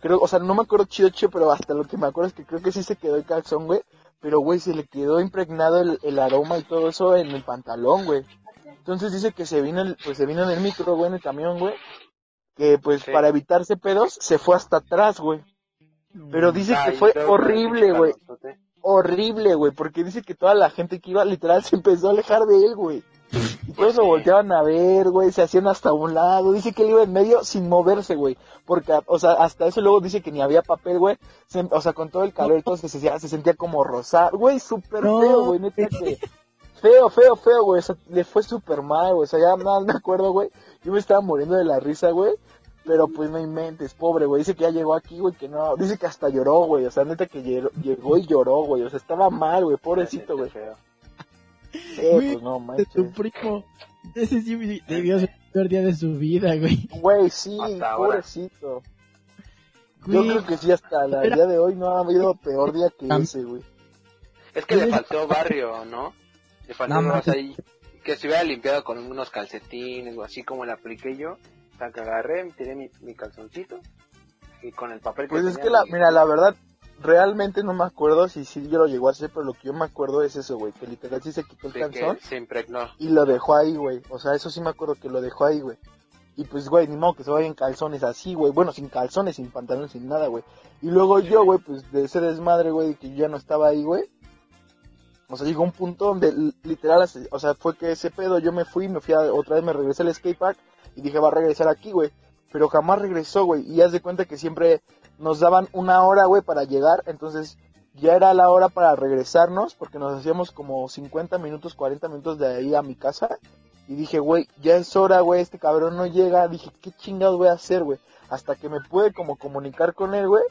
Creo, o sea, no me acuerdo chido, chido, pero hasta lo que me acuerdo es que creo que sí se quedó el calzón, güey. Pero, güey, se le quedó impregnado el, el aroma y todo eso en el pantalón, güey. Entonces dice que se vino, el, pues se vino en el micro, güey, en el camión, güey. Que, pues, Sí. para evitarse pedos, se fue hasta atrás, güey. Pero dice que fue horrible, güey horrible, güey, porque dice que toda la gente que iba literal [LAUGHS] se empezó a alejar de él, güey. Y todos lo volteaban a ver, güey, se hacían hasta un lado. Dice que él iba en medio sin moverse, güey. Porque, o sea, hasta eso luego dice que ni había papel, güey. Se- O sea, con todo el calor y todo se, sentía- se sentía como rosado. Güey, súper No. feo, güey, neta que... Feo, feo, feo, güey. O sea, le fue súper mal, güey. O sea, ya nada me acuerdo, güey. Yo me estaba muriendo de la risa, güey. Pero pues no inventes, pobre, güey. Dice que ya llegó aquí, güey, que no. Dice que hasta lloró, güey. O sea, neta que llegó, llegó y lloró, güey. O sea, estaba mal, güey. Pobrecito, güey. Feo. Eh, Güey, pues no, de manches. tu primo. Ese sí debió ser el peor día de su vida, güey. Güey, sí, Hasta pobrecito. Yo creo que sí, hasta el día de hoy no ha habido peor día que ese, güey. Es que le faltó barrio, ¿no? Le faltó No, más mames. ahí. Que se hubiera limpiado con unos calcetines o así como le apliqué yo. O sea, que agarré, tiré mi, mi calzoncito y con el papel que Pues es que la, mira, la verdad, realmente no me acuerdo si sí yo lo llegó a hacer, pero lo que yo me acuerdo es eso, güey, que literal sí se quitó el calzón se impregnó. y lo dejó ahí, güey. O sea, eso sí me acuerdo que lo dejó ahí, güey. Y pues, güey, ni modo que se vaya en calzones así, güey. Bueno, sin calzones, sin pantalones, sin nada, güey. Y luego yo, güey, pues de ese desmadre, güey, que yo ya no estaba ahí, güey. O sea, llegó un punto donde literal, o sea, fue que ese pedo yo me fui, me fui a, otra vez me regresé al skatepark y dije, va a regresar aquí, güey. Pero jamás regresó, güey. Y haz de cuenta que siempre nos daban una hora, güey, para llegar. Entonces, ya era la hora para regresarnos, porque nos hacíamos como 50 minutos, 40 minutos de ahí a mi casa. Y dije, güey, ya es hora, güey, este cabrón no llega. Dije, ¿qué chingados voy a hacer, güey? Hasta que me pude como comunicar con él, güey.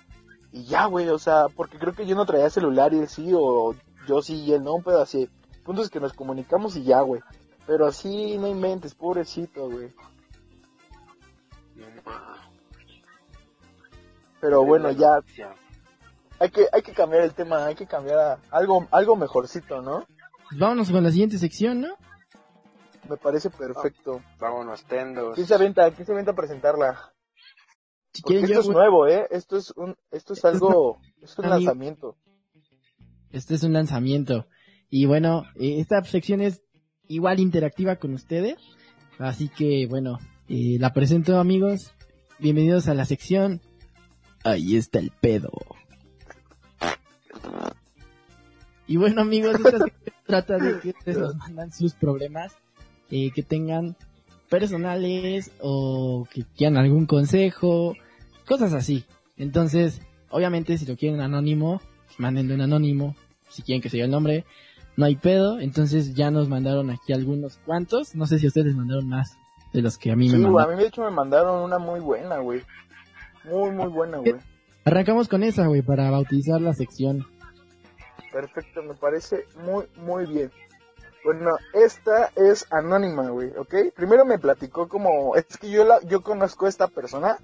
Y ya, güey, o sea, porque creo que yo no traía celular y él sí, o yo sí y él no, pero así. El punto es que nos comunicamos y ya, güey. Pero así, no inventes, pobrecito, güey. Pero bueno, ya, hay que, hay que cambiar el tema, hay que cambiar a algo, algo mejorcito, ¿no? Pues vámonos con la siguiente sección, ¿no? Me parece perfecto. Vámonos, tendos. ¿Quién se avienta, quién se avienta a presentarla? Si Porque esto yo, es nuevo, ¿eh? Esto es un, esto es algo, es un Amigo. lanzamiento. este es un lanzamiento. Y bueno, eh, esta sección es igual interactiva con ustedes. Así que bueno, eh, la presento amigos. Bienvenidos a la sección. Ahí está el pedo. Y bueno amigos, esta sección trata de que ustedes nos mandan sus problemas eh, que tengan personales o que quieran algún consejo, cosas así. Entonces, obviamente si lo quieren anónimo, mándenlo en anónimo. Si quieren que se diga el nombre, no hay pedo. Entonces ya nos mandaron aquí algunos cuantos. No sé si ustedes les mandaron más de los que a mí Sí, me güey, a mandaron. mí de hecho me mandaron una muy buena, güey. Muy, muy buena, güey. Arrancamos con esa, güey, para bautizar la sección. Perfecto, me parece muy, muy bien. Bueno, esta es anónima, güey, ¿ok? Primero me platicó como, es que yo la, yo conozco a esta persona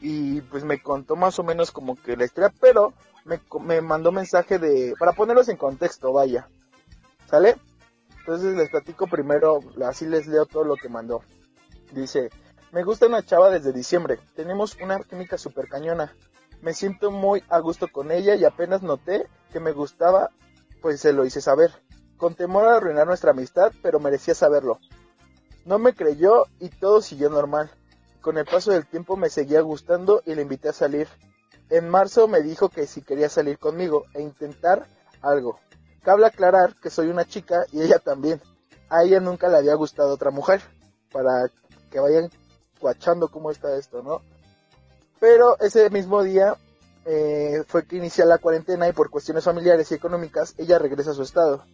y pues me contó más o menos como que la historia, pero me, me mandó mensaje de, para ponerlos en contexto, vaya, ¿sale? Entonces les platico primero, así les leo todo lo que mandó. Dice, me gusta una chava desde diciembre, tenemos una química super cañona, me siento muy a gusto con ella y apenas noté que me gustaba, pues se lo hice saber con temor a arruinar nuestra amistad, pero merecía saberlo. No me creyó y todo siguió normal. Con el paso del tiempo me seguía gustando y le invité a salir. En marzo me dijo que si quería salir conmigo e intentar algo. Cabe aclarar que soy una chica y ella también. A ella nunca le había gustado otra mujer. Para que vayan cuachando cómo está esto, ¿no? Pero ese mismo día eh, fue que inicia la cuarentena y por cuestiones familiares y económicas ella regresa a su estado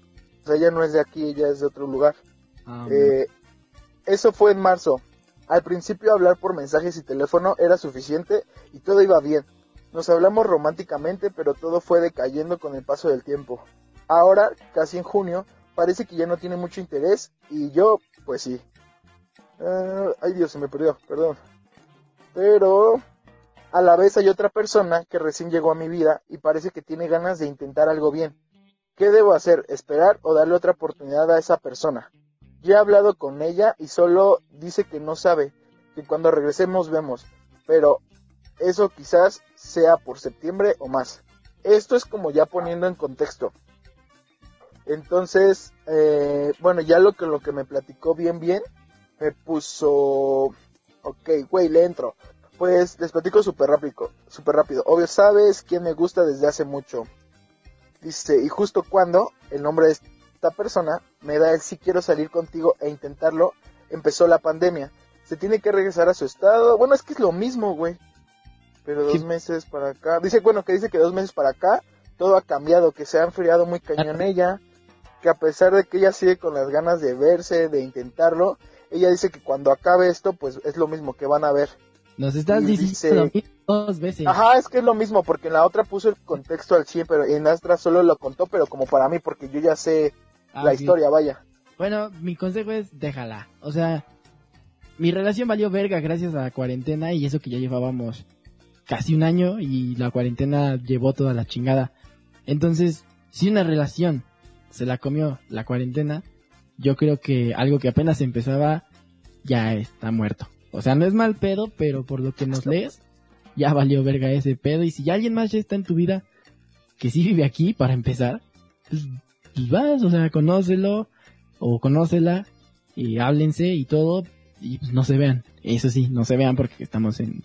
ella no es de aquí, ella es de otro lugar. Ah, eh, eso fue en marzo. Al principio hablar por mensajes y teléfono era suficiente y todo iba bien. Nos hablamos románticamente, pero todo fue decayendo con el paso del tiempo. Ahora, casi en junio, parece que ya no tiene mucho interés y yo, pues sí. Eh, ay Dios, se me perdió, perdón. Pero a la vez hay otra persona que recién llegó a mi vida y parece que tiene ganas de intentar algo bien. ¿Qué debo hacer? ¿Esperar o darle otra oportunidad a esa persona? Ya he hablado con ella y solo dice que no sabe, que cuando regresemos vemos, pero eso quizás sea por septiembre o más. Esto es como ya poniendo en contexto. Entonces, eh, bueno, ya lo que, lo que me platicó bien bien, me puso, ok, güey, le entro. Pues les platico súper rápido, súper rápido. Obvio, sabes quién me gusta desde hace mucho. Dice, y justo cuando el nombre de esta persona me da el sí quiero salir contigo e intentarlo, empezó la pandemia. Se tiene que regresar a su estado. Bueno, es que es lo mismo, güey. Pero dos meses para acá. Dice, bueno, que dice que dos meses para acá todo ha cambiado, que se ha enfriado muy cañón ella, que a pesar de que ella sigue con las ganas de verse, de intentarlo, ella dice que cuando acabe esto, pues es lo mismo que van a ver. Nos estás diciendo dos veces. Ajá, es que es lo mismo, porque en la otra puso el contexto al 100, pero en Astra solo lo contó, pero como para mí, porque yo ya sé ah, la historia, vaya. Bueno, mi consejo es déjala. O sea, mi relación valió verga gracias a la cuarentena y eso que ya llevábamos casi un año y la cuarentena llevó toda la chingada. Entonces, si una relación se la comió la cuarentena, yo creo que algo que apenas empezaba ya está muerto. O sea, no es mal pedo, pero por lo que nos lees, ya valió verga ese pedo. Y si ya alguien más ya está en tu vida, que sí vive aquí, para empezar, pues, pues vas, o sea, conócelo, o conócela, y háblense y todo, y pues no se vean. Eso sí, no se vean porque estamos en,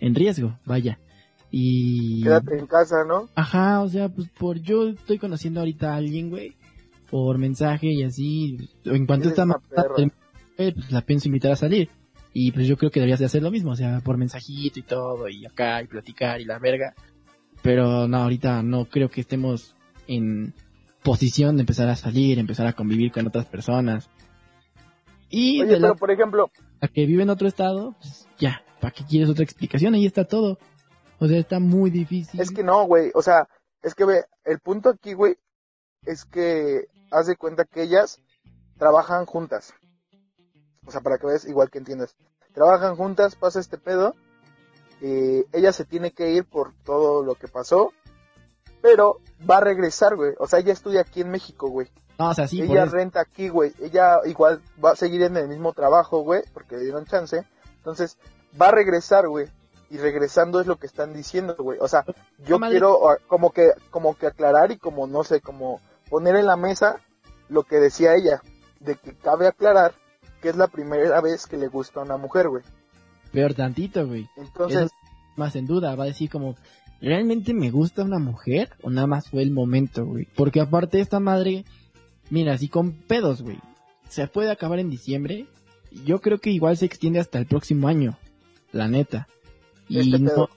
en riesgo, vaya. Y... Quédate en casa, ¿no? Ajá, o sea, pues por yo estoy conociendo ahorita a alguien, güey, por mensaje y así, en cuanto está pues la pienso invitar a salir. Y pues yo creo que deberías de hacer lo mismo, o sea, por mensajito y todo, y acá, y platicar, y la verga. Pero no, ahorita no creo que estemos en posición de empezar a salir, empezar a convivir con otras personas. Y Oye, pero por ejemplo... A que vive en otro estado, pues ya, ¿para qué quieres otra explicación? Ahí está todo. O sea, está muy difícil. Es que no, güey, o sea, es que ve, el punto aquí, güey, es que haz de cuenta que ellas trabajan juntas. O sea, para que veas, igual que entiendas. Trabajan juntas, pasa este pedo. y ella se tiene que ir por todo lo que pasó. Pero va a regresar, güey. O sea, ella estudia aquí en México, güey. No, o sea, sí, ella renta aquí, güey. Ella igual va a seguir en el mismo trabajo, güey, porque le dieron chance. Entonces, va a regresar, güey. Y regresando es lo que están diciendo, güey. O sea, yo quiero ah, como que como que aclarar y como no sé, como poner en la mesa lo que decía ella, de que cabe aclarar que es la primera vez que le gusta a una mujer, güey. Peor tantito, güey. Entonces, más en duda, va a decir como, ¿realmente me gusta una mujer o nada más fue el momento, güey? Porque aparte esta madre, mira, si con pedos, güey, se puede acabar en diciembre, yo creo que igual se extiende hasta el próximo año, la neta. Y este no,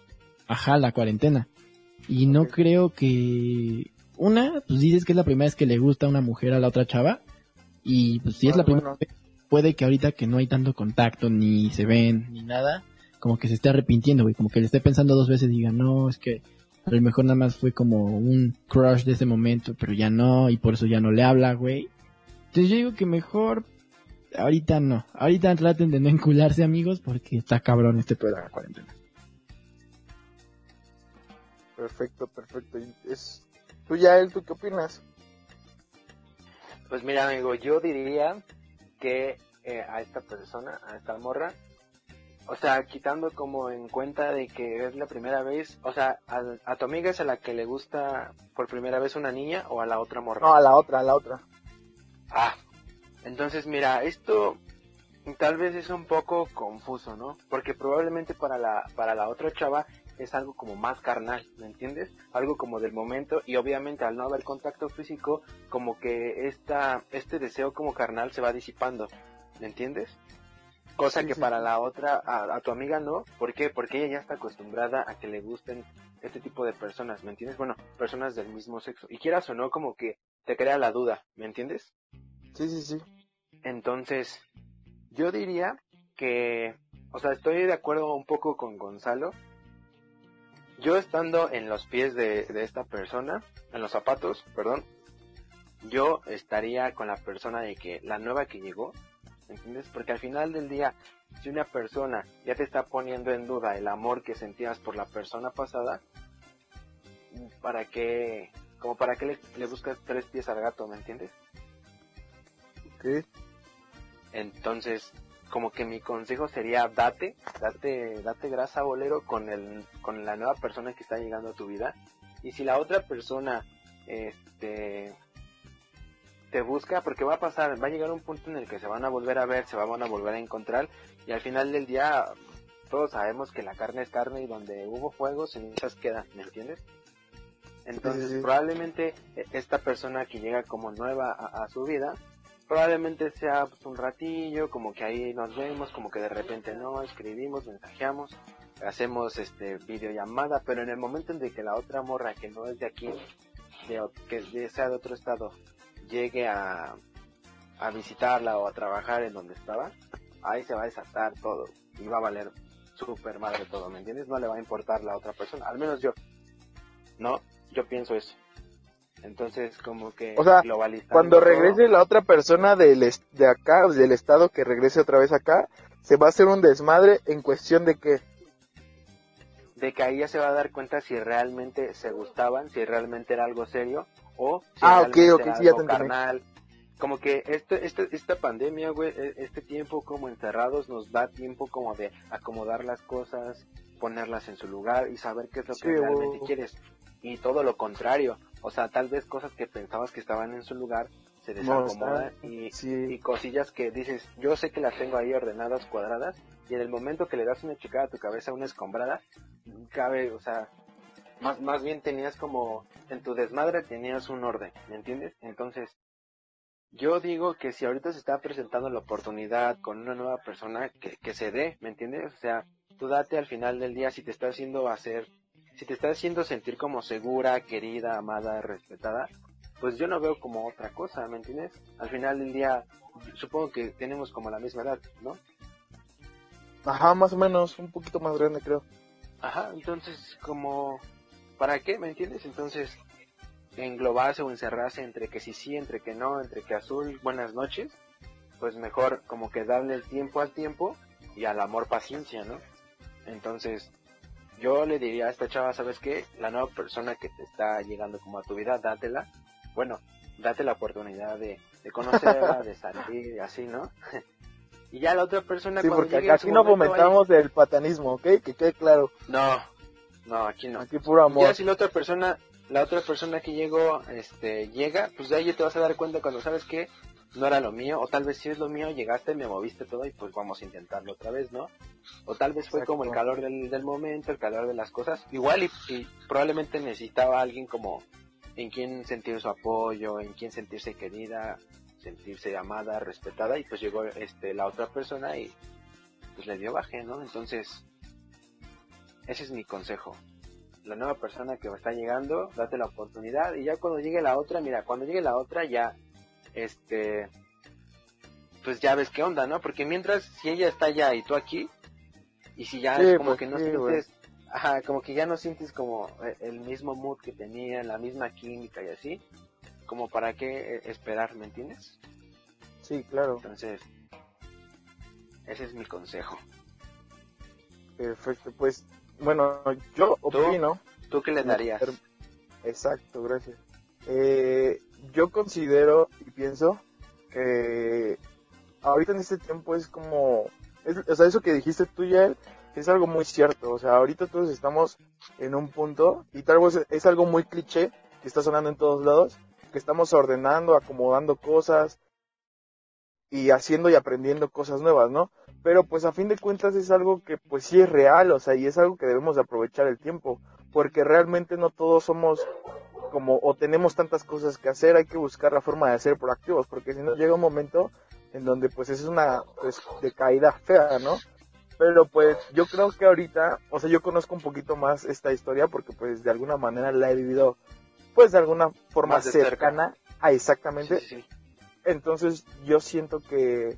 ajá, la cuarentena. Y no creo que una, pues dices que es la primera vez que le gusta a una mujer a la otra chava. Y pues si es ah, la primera vez puede que ahorita que no hay tanto contacto, ni se ven, ni nada, como que se esté arrepintiendo, güey, como que le esté pensando dos veces y diga, no, es que a lo mejor nada más fue como un crush de ese momento, pero ya no, y por eso ya no le habla, güey. Entonces yo digo que mejor ahorita no. Ahorita traten de no encularse amigos porque está cabrón este pedo de la cuarentena. Perfecto, perfecto. Y Es... ¿Tú ya, él, tú qué opinas? Pues mira, amigo, yo diría que eh, a esta persona, a esta morra, o sea, quitando como en cuenta de que es la primera vez, o sea, a, a tu amiga es a la que le gusta por primera vez una niña o a la otra morra. No, a la otra, a la otra. Ah, entonces mira, esto tal vez es un poco confuso, ¿no? Porque probablemente para la, para la otra chava es algo como más carnal, ¿me entiendes? Algo como del momento y obviamente al no haber contacto físico, como que esta, este deseo como carnal se va disipando, ¿me entiendes? Cosa Sí, que sí, para la otra, a, a tu amiga no, ¿por qué? Porque ella ya está acostumbrada a que le gusten este tipo de personas, ¿me entiendes? Bueno, personas del mismo sexo. Y quieras o no, como que te crea la duda, ¿me entiendes? Sí, sí, sí. Entonces, yo diría que, o sea, estoy de acuerdo un poco con Gonzalo. Yo estando en los pies de, de esta persona, en los zapatos, perdón, yo estaría con la persona de que la nueva que llegó, ¿entiendes? Porque al final del día, si una persona ya te está poniendo en duda el amor que sentías por la persona pasada, ¿para qué, como para qué le, le buscas tres pies al gato, ¿me entiendes? Ok. Entonces, como que mi consejo sería date, date, date grasa bolero con el, con la nueva persona que está llegando a tu vida. Y si la otra persona, este, te busca, porque va a pasar, va a llegar un punto en el que se van a volver a ver, se van a volver a encontrar, y al final del día, todos sabemos que la carne es carne y donde hubo fuego, cenizas quedan, ¿me entiendes? Entonces, Sí, sí. probablemente eh, esta persona que llega como nueva a, a su vida, probablemente sea pues, un ratillo, como que ahí nos vemos, como que de repente no, escribimos, mensajeamos, hacemos este videollamada, pero en el momento en que la otra morra que no es de aquí, de, que sea de otro estado, llegue a, a visitarla o a trabajar en donde estaba, ahí se va a desatar todo y va a valer súper madre todo, ¿me entiendes? No le va a importar la otra persona, al menos yo, ¿no? Yo pienso eso. Entonces, como que O sea, Cuando regrese la otra persona del de acá, del estado que regrese otra vez acá, se va a hacer un desmadre en cuestión de que de que ahí ya se va a dar cuenta si realmente se gustaban, si realmente era algo serio o si Ah, ok, realmente ok, era sí, ya algo te entendí. carnal. Como que este, este, esta pandemia, güey, e- este tiempo como encerrados nos da tiempo como de acomodar las cosas, ponerlas en su lugar y saber qué es lo Sí, que realmente huevo. quieres. Y todo lo contrario, o sea, tal vez cosas que pensabas que estaban en su lugar se desacomodan y, y cosillas que dices, yo sé que las tengo ahí ordenadas, cuadradas, y en el momento que le das una checada a tu cabeza, una escombrada, cabe, o sea, más, más bien tenías como, en tu desmadre tenías un orden, ¿me entiendes? Entonces, yo digo que si ahorita se está presentando la oportunidad con una nueva persona, que, que se dé, ¿me entiendes? O sea, tú date al final del día si te está haciendo hacer, si te está haciendo sentir como segura, querida, amada, respetada, pues yo no veo como otra cosa, ¿me entiendes? Al final del día, supongo que tenemos como la misma edad, ¿no? ajá, más o menos, un poquito más grande creo. Ajá, entonces como, ¿para qué? ¿Me entiendes? Entonces, englobarse o encerrarse entre que sí sí, entre que no, entre que azul, buenas noches, pues mejor como que darle el tiempo al tiempo y al amor paciencia, ¿no? Entonces, yo le diría a esta chava, ¿sabes qué? La nueva persona que te está llegando como a tu vida, dátela. Bueno, date la oportunidad de, de conocerla, [LAUGHS] de salir así, ¿no? [LAUGHS] y ya la otra persona Sí, porque aquí no fomentamos el patanismo, ¿ok? Que quede claro. No, no, aquí no. Aquí puro amor. Ya si la otra persona, la otra persona que llegó, este, llega, pues de ahí te vas a dar cuenta cuando sabes que no era lo mío, o tal vez si es lo mío, llegaste, me moviste todo y pues vamos a intentarlo otra vez, ¿no? O tal vez fue Exacto. como el calor del, del momento, el calor de las cosas, igual y, y probablemente necesitaba a alguien como en quien sentir su apoyo, en quien sentirse querida, sentirse amada, respetada, y pues llegó este la otra persona y pues le dio baje, ¿no? Entonces, ese es mi consejo la nueva persona que está llegando, date la oportunidad y ya cuando llegue la otra, mira, cuando llegue la otra ya, este, pues ya ves qué onda, ¿no? Porque mientras, si ella está allá y tú aquí, y si ya Sí, es como pues que no sí, sientes, ajá, como que ya no sientes como eh, el mismo mood que tenía, la misma química y así, como para qué eh, esperar, ¿me entiendes? Sí, claro. Entonces, ese es mi consejo. Perfecto, pues, bueno, yo opino... ¿Tú qué le darías? Exacto, gracias. Eh, yo considero y pienso que ahorita en este tiempo es como, o sea, eso que dijiste tú, ya es algo muy cierto. O sea, ahorita todos estamos en un punto y tal vez es algo muy cliché que está sonando en todos lados, que estamos ordenando, acomodando cosas y haciendo y aprendiendo cosas nuevas, ¿no? Pero pues a fin de cuentas es algo que pues sí es real, o sea, y es algo que debemos de aprovechar el tiempo, porque realmente no todos somos como o tenemos tantas cosas que hacer, hay que buscar la forma de ser proactivos, porque si no llega un momento en donde pues es una pues, decaída fea, ¿no? Pero pues yo creo que ahorita, o sea, yo conozco un poquito más esta historia porque pues de alguna manera la he vivido pues de alguna forma cercana a exactamente. Entonces yo siento que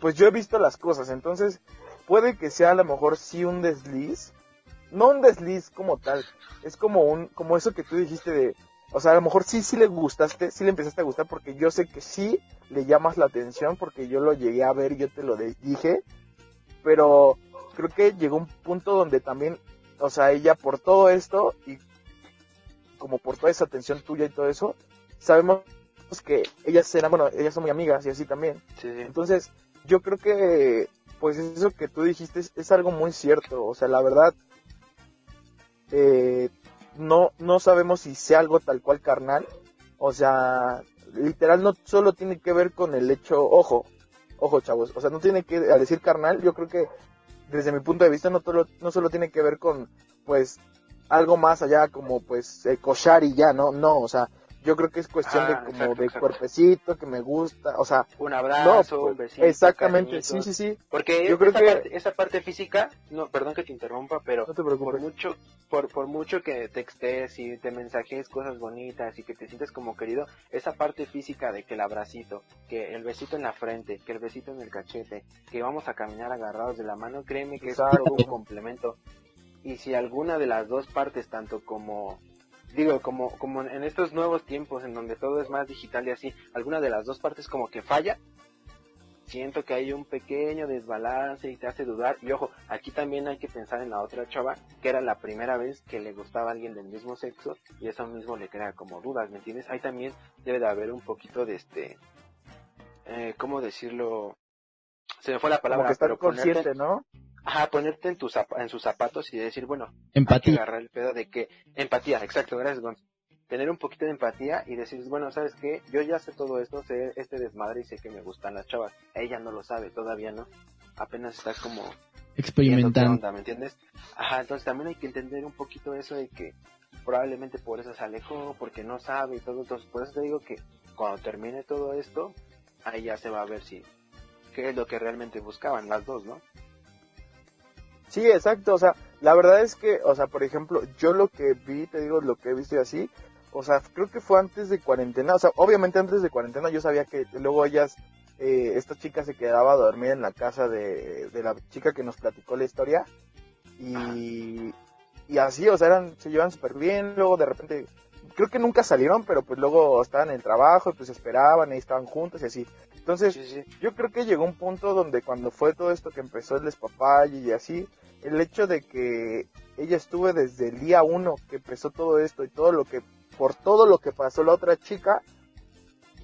pues yo he visto las cosas, entonces puede que sea a lo mejor sí un desliz, no un desliz como tal, es como un como eso que tú dijiste de o sea, a lo mejor sí, sí le gustaste, sí le empezaste a gustar porque yo sé que sí le llamas la atención porque yo lo llegué a ver yo te lo dije. Pero creo que llegó un punto donde también, o sea, ella por todo esto y como por toda esa atención tuya y todo eso, sabemos que ellas eran, bueno, ellas son muy amigas y así también. Entonces, yo creo que, pues eso que tú dijiste es, es algo muy cierto. O sea, la verdad, eh, no, no sabemos si sea algo tal cual carnal. O sea, literal no solo tiene que ver con el hecho, ojo, ojo chavos, o sea, no tiene que, al decir carnal, yo creo que desde mi punto de vista no, solo, no solo tiene que ver con, pues, algo más allá como, pues, eh, cochar y ya, ¿no? No, o sea, yo creo que es cuestión de ah, como de cuerpecito, que me gusta, o sea, un abrazo, un pues, besito, exactamente, sí, sí, sí. Porque yo creo esa, que parte, esa parte física, no, perdón que te interrumpa, pero por mucho, por, por mucho que textes y te mensajes cosas bonitas y que te sientes como querido, esa parte física de que el abracito, que el besito en la frente, que el besito en el cachete, que vamos a caminar agarrados de la mano, créeme que es todo un complemento. Y si alguna de las dos partes, tanto como digo, como, como en estos nuevos tiempos en donde todo es más digital y así, alguna de las dos partes como que falla, siento que hay un pequeño desbalance y te hace dudar. Y ojo, aquí también hay que pensar en la otra chava, que era la primera vez que le gustaba a alguien del mismo sexo y eso mismo le crea como dudas, ¿me entiendes? Ahí también debe de haber un poquito de este, eh, ¿cómo decirlo? Se me fue la palabra, como pero consciente, ¿no? Ajá, ponerte en, tus en sus zapatos y decir, bueno, empatía. Hay que agarrar el pedo de que, empatía, exacto, gracias Gonz. Tener un poquito de empatía y decir, bueno, ¿sabes qué? Yo ya sé todo esto, sé este desmadre y sé que me gustan las chavas. Ella no lo sabe, todavía no. Apenas está como... Experimentando. ¿Me entiendes? Ajá, entonces también hay que entender un poquito eso de que probablemente por eso se alejó, porque no sabe y todo. Entonces, por eso te digo que cuando termine todo esto, ahí ya se va a ver si qué es lo que realmente buscaban las dos, ¿no? Sí, exacto, o sea, la verdad es que, o sea, por ejemplo, yo lo que vi, te digo, lo que he visto y así, o sea, creo que fue antes de cuarentena, o sea, obviamente antes de cuarentena yo sabía que luego ellas, eh, esta chica se quedaba a dormir en la casa de, de la chica que nos platicó la historia y, y así, o sea, eran, se llevan súper bien, luego de repente, creo que nunca salieron, pero pues luego estaban en el trabajo y pues esperaban y estaban juntos y así. Entonces, yo creo que llegó un punto donde cuando fue todo esto que empezó el despapalle y así, el hecho de que ella estuvo desde el día uno que empezó todo esto y todo lo que, por todo lo que pasó la otra chica,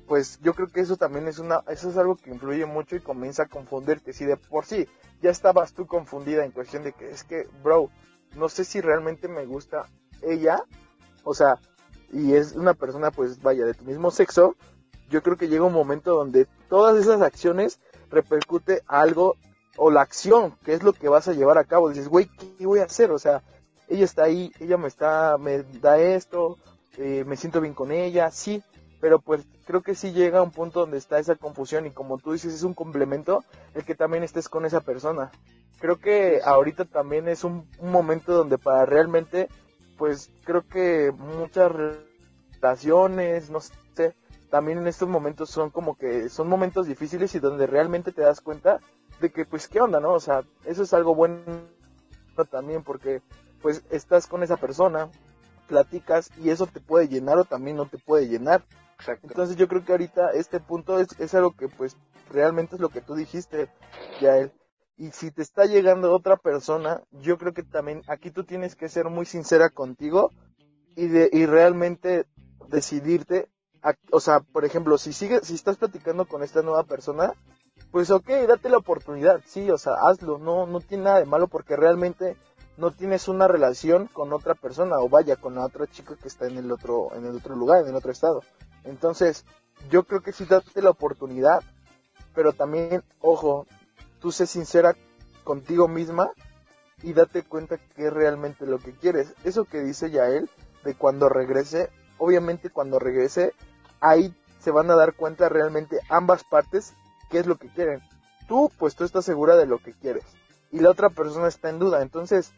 pues yo creo que eso también es una, eso es algo que influye mucho y comienza a confundirte. Si de por sí ya estabas tú confundida en cuestión de que es que, bro, no sé si realmente me gusta ella, o sea, y es una persona pues vaya de tu mismo sexo, yo creo que llega un momento donde todas esas acciones repercute algo o la acción, que es lo que vas a llevar a cabo. Dices, güey, ¿qué voy a hacer? O sea, ella está ahí, ella me está, me da esto, eh, me siento bien con ella, sí, pero pues creo que sí llega a un punto donde está esa confusión y como tú dices, es un complemento el que también estés con esa persona. Creo que ahorita también es un, un momento donde para realmente, pues creo que muchas relaciones, no sé, también en estos momentos son como que son momentos difíciles y donde realmente te das cuenta de que pues qué onda, ¿no? O sea, eso es algo bueno también porque pues estás con esa persona, platicas y eso te puede llenar o también no te puede llenar. Exacto. Entonces yo creo que ahorita este punto es, es algo que pues realmente es lo que tú dijiste, Yael. Y si te está llegando otra persona, yo creo que también aquí tú tienes que ser muy sincera contigo y, de, y realmente decidirte, o sea, por ejemplo, si sigues, si estás platicando con esta nueva persona, pues ok, date la oportunidad, sí, o sea, hazlo, no, no tiene nada de malo porque realmente no tienes una relación con otra persona o vaya con la otra chica que está en el otro, en el otro lugar, en el otro estado. Entonces, yo creo que sí date la oportunidad, pero también, ojo, tú sé sincera contigo misma y date cuenta que es realmente lo que quieres. Eso que dice Yael, de cuando regrese, obviamente cuando regrese, ahí se van a dar cuenta realmente ambas partes qué es lo que quieren. Tú, pues tú estás segura de lo que quieres y la otra persona está en duda. Entonces,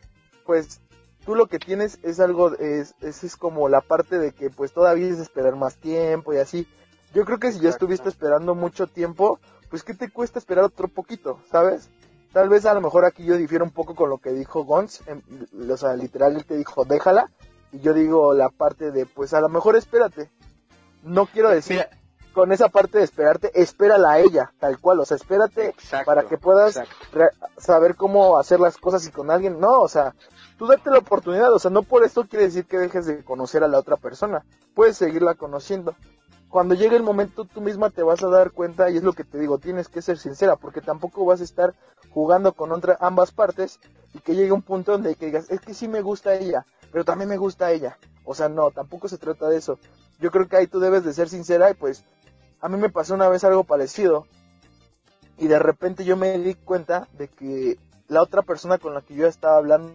pues tú lo que tienes es algo, es, es, es como la parte de que pues todavía es esperar más tiempo y así. Yo creo que si ya estuviste esperando mucho tiempo, pues ¿qué te cuesta esperar otro poquito, sabes? Tal vez a lo mejor aquí yo difiero un poco con lo que dijo Gons, em, o sea, literal él te dijo déjala, y yo digo la parte de pues a lo mejor espérate. No quiero decir Mira, con esa parte de esperarte, espérala a ella, tal cual, o sea, espérate exacto, para que puedas saber cómo hacer las cosas y con alguien, no, o sea, tú date la oportunidad, o sea, no por esto quiere decir que dejes de conocer a la otra persona, puedes seguirla conociendo. Cuando llegue el momento tú misma te vas a dar cuenta y es lo que te digo, tienes que ser sincera porque tampoco vas a estar jugando con otra, ambas partes y que llegue un punto donde que digas, es que sí me gusta ella, pero también me gusta ella. O sea, no, tampoco se trata de eso. Yo creo que ahí tú debes de ser sincera y pues a mí me pasó una vez algo parecido y de repente yo me di cuenta de que la otra persona con la que yo estaba hablando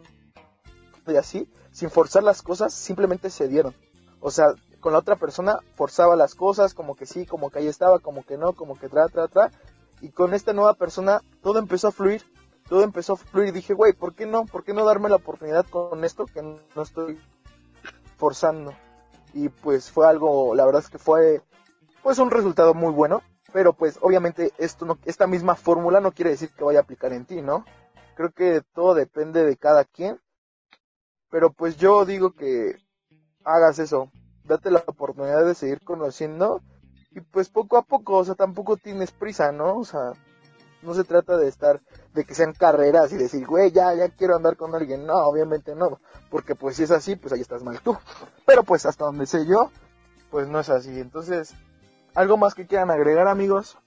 y así, sin forzar las cosas, simplemente se dieron. O sea, con la otra persona forzaba las cosas, como que sí, como que ahí estaba, como que no, como que tra, tra, tra. Y con esta nueva persona todo empezó a fluir, todo empezó a fluir dije, güey, ¿por qué no? ¿Por qué no darme la oportunidad con esto que no estoy forzando? Y pues fue algo, la verdad es que fue pues un resultado muy bueno, pero pues obviamente esto no, esta misma fórmula no quiere decir que vaya a aplicar en ti, ¿no? Creo que todo depende de cada quien, pero pues yo digo que hagas eso, date la oportunidad de seguir conociendo y pues poco a poco, o sea, tampoco tienes prisa, ¿no? O sea, no se trata de estar, de que sean carreras y decir, güey, ya, ya quiero andar con alguien, no, obviamente no, porque pues si es así, pues ahí estás mal tú, pero pues hasta donde sé yo, pues no es así, entonces, ¿algo más que quieran agregar amigos?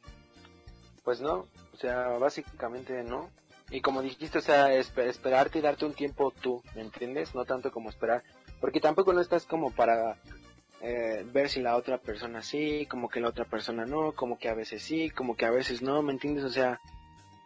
Pues no, o sea, básicamente no. Y como dijiste, o sea, espe- esperarte y darte un tiempo tú, ¿me entiendes? No tanto como esperar. Porque tampoco no estás como para eh, ver si la otra persona sí, como que la otra persona no, como que a veces sí, como que a veces no, ¿me entiendes? O sea,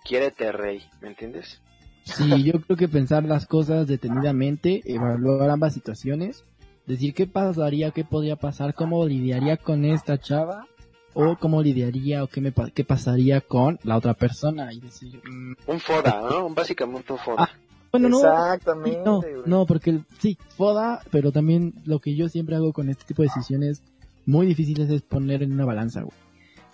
quiérete rey, ¿me entiendes? Sí, [LAUGHS] yo creo que pensar las cosas detenidamente, evaluar ambas situaciones, decir qué pasaría, qué podría pasar, cómo lidiaría con esta chava, o cómo lidiaría o qué, me, qué pasaría con la otra persona, y decir, mm, Un foda, ¿no? Básicamente un foda. Ah, bueno, no, Exactamente. no, no, porque el- sí, foda, pero también lo que yo siempre hago con este tipo de decisiones muy difíciles es poner en una balanza, güey.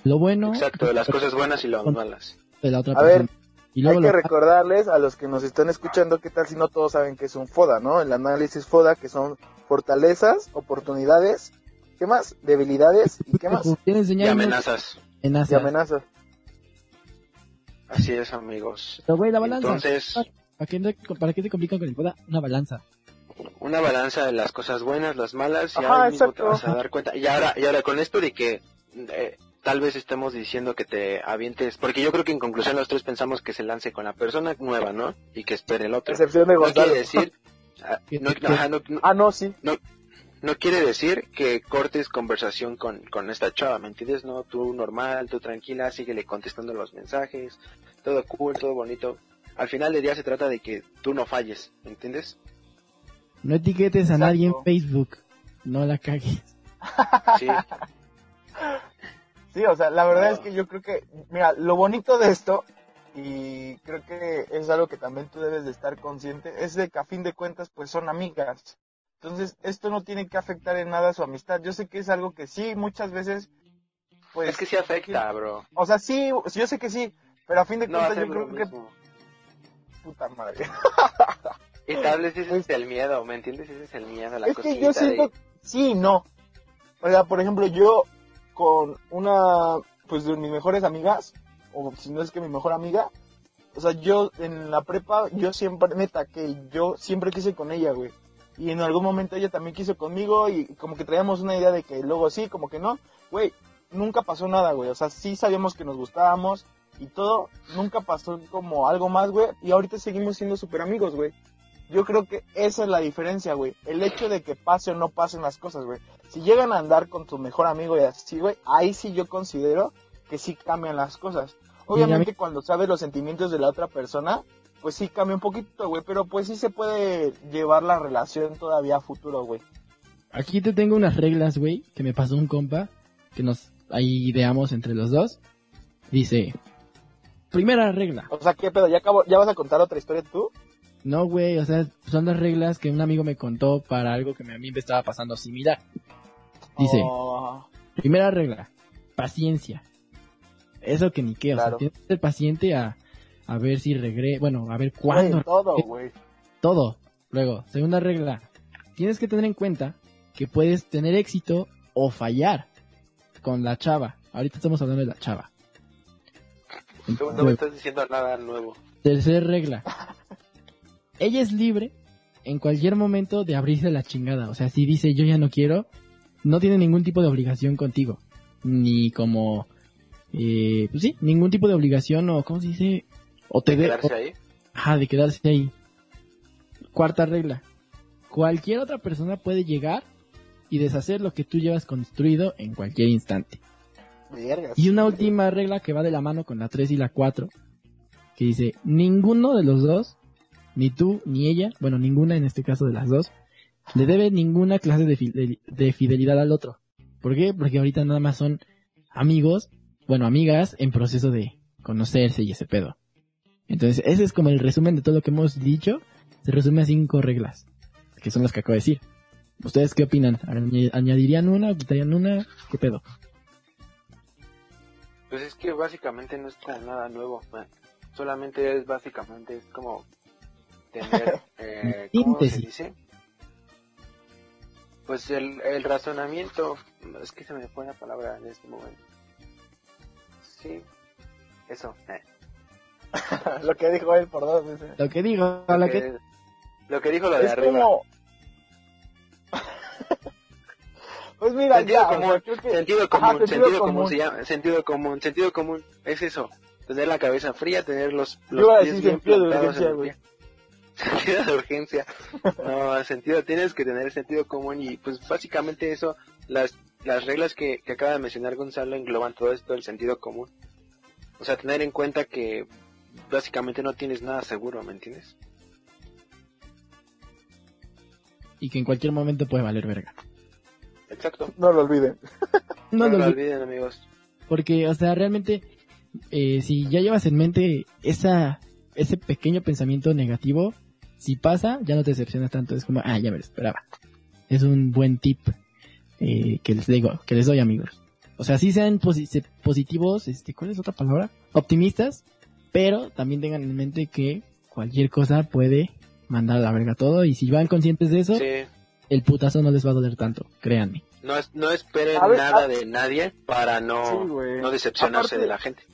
Lo bueno Exacto, de las cosas buenas y las malas. de la otra A ver, y luego Hay que lo- recordarles a los que nos están escuchando qué tal si no todos saben que es un FODA, ¿no? El análisis FODA que son fortalezas, oportunidades, ¿qué más? Debilidades y qué más? Y amenazas. amenazas. Y amenazas. Así es, amigos. Pero, güey, la balanza. Entonces, ¿Para qué, no- ¿Para qué se complican con el foda? Una balanza. una balanza de las cosas buenas, las malas, y Ajá, ahí mismo te vas a dar cuenta. Y ahora, y ahora con esto de que eh, tal vez estemos diciendo que te avientes, porque yo creo que en conclusión los tres pensamos que se lance con la persona nueva, ¿no? Y que espere el otro. Excepción de No Gonzalo. quiere decir, [LAUGHS] ah, no, no- no- Ah, no, sí. no quiere decir que cortes conversación con, con esta chava, ¿me entiendes? No, tú normal, tú tranquila, síguele contestando los mensajes, todo cool, todo bonito. Al final del día se trata de que tú no falles, ¿me entiendes? No etiquetes a nadie en Facebook. No la cagues. Sí, Sí, o sea, la verdad No. es que yo creo que, mira, lo bonito de esto, y creo que es algo que también tú debes de estar consciente, es de que a fin de cuentas pues son amigas. Entonces, esto no tiene que afectar en nada su amistad. Yo sé que es algo que sí, muchas veces, pues... es que sí afecta, bro. O sea, sí, yo sé que sí, pero a fin de No cuentas yo creo que... Puta madre. Y tal vez ese es el miedo, ¿me entiendes? Ese es el miedo, la es que yo siento, de... sí no. O sea, por ejemplo, yo con una, pues de mis mejores amigas, o si no es que mi mejor amiga, o sea, yo en la prepa, yo siempre, neta, que yo siempre quise con ella, güey. Y en algún momento ella también quiso conmigo y como que traíamos una idea de que luego sí, como que no. Güey, nunca pasó nada, güey. O sea, sí sabíamos que nos gustábamos y todo. Nunca pasó como algo más, güey. Y ahorita seguimos siendo súper amigos, güey. Yo creo que esa es la diferencia, güey. El hecho de que pase o no pasen las cosas, güey. Si llegan a andar con tu mejor amigo y así, güey, ahí sí yo considero que sí cambian las cosas. Obviamente cuando sabes los sentimientos de la otra persona, pues sí cambia un poquito, güey, pero pues sí se puede llevar la relación todavía a futuro, güey. Aquí te tengo unas reglas, güey, que me pasó un compa, que nos ahí ideamos entre los dos. Dice, primera regla. O sea, ¿qué pedo? ¿Ya, acabo, ¿Ya vas a contar otra historia tú? No, güey, o sea, son las reglas que un amigo me contó para algo que a mí me estaba pasando similar. Dice, Oh, primera regla, paciencia. Eso que ni qué, o sea, Claro. tienes que ser paciente a, a ver si regre, bueno, a ver cuándo, todo, güey. todo. Luego, segunda regla, tienes que tener en cuenta que puedes tener éxito o fallar con la chava. Ahorita estamos hablando de la chava. No, no me estás diciendo nada nuevo. Tercer regla. [LAUGHS] Ella es libre en cualquier momento de abrirse la chingada. O sea, si dice yo ya no quiero, no tiene ningún tipo de obligación contigo. Ni como... Eh, pues sí, ningún tipo de obligación o... ¿Cómo se dice? O te ¿De de, quedarse o- ahí? Ajá, de quedarse ahí. Cuarta regla. Cualquier otra persona puede llegar y deshacer lo que tú llevas construido en cualquier instante. Y una última regla que va de la mano con la 3 y la 4, que dice, ninguno de los dos, ni tú ni ella, bueno, ninguna en este caso de las dos, le debe ninguna clase de, de fidelidad al otro. ¿Por qué? Porque ahorita nada más son amigos, bueno, amigas en proceso de conocerse y ese pedo. Entonces, ese es como el resumen de todo lo que hemos dicho. Se resume a cinco reglas, que son las que acabo de decir. ¿Ustedes qué opinan? ¿Añ- ¿Añadirían una quitarían una? ¿Qué pedo? Pues es que básicamente no es como nada nuevo. man. Solamente es básicamente es como tener, [LAUGHS] eh, ¿cómo se dice? Pues el, el razonamiento, es que se me fue la palabra en este momento. Sí, eso. eh. [LAUGHS] lo que dijo él por dos veces. Lo que digo, Lo, lo que, que... lo que dijo lo de Es arriba. como... [LAUGHS] pues mira, Sentido ya, o común, sea, creo que- Sentido Ajá, común, sentido, común. común. se llama, sentido común, sentido común, es eso, tener la cabeza fría, tener los, los Yo iba a pies decir bien sentido de urgencia, el. [LAUGHS] Sentido de urgencia, no, sentido, tienes que tener sentido común y pues básicamente eso, las, las reglas que, que acaba de mencionar Gonzalo engloban todo esto del sentido común, o sea, tener en cuenta que básicamente no tienes nada seguro, ¿me entiendes? Y que en cualquier momento puede valer verga. Exacto, No lo olviden. [LAUGHS] No, no, lo olviden amigos, porque, o sea, realmente, eh, si ya llevas en mente esa, ese pequeño pensamiento negativo, si pasa, ya no te decepcionas tanto. Es como, ah, ya me lo esperaba. Es un buen tip eh, que les digo, que les doy, amigos. O sea, sí sean posi- se- positivos, este, ¿cuál es otra palabra? Optimistas, pero también tengan en mente que cualquier cosa puede mandar a la verga todo y si van conscientes de eso, sí, el putazo no les va a doler tanto, créanme. No, es- no esperen A ver, nada a- de nadie para no, Sí, no decepcionarse Aparte- de la gente.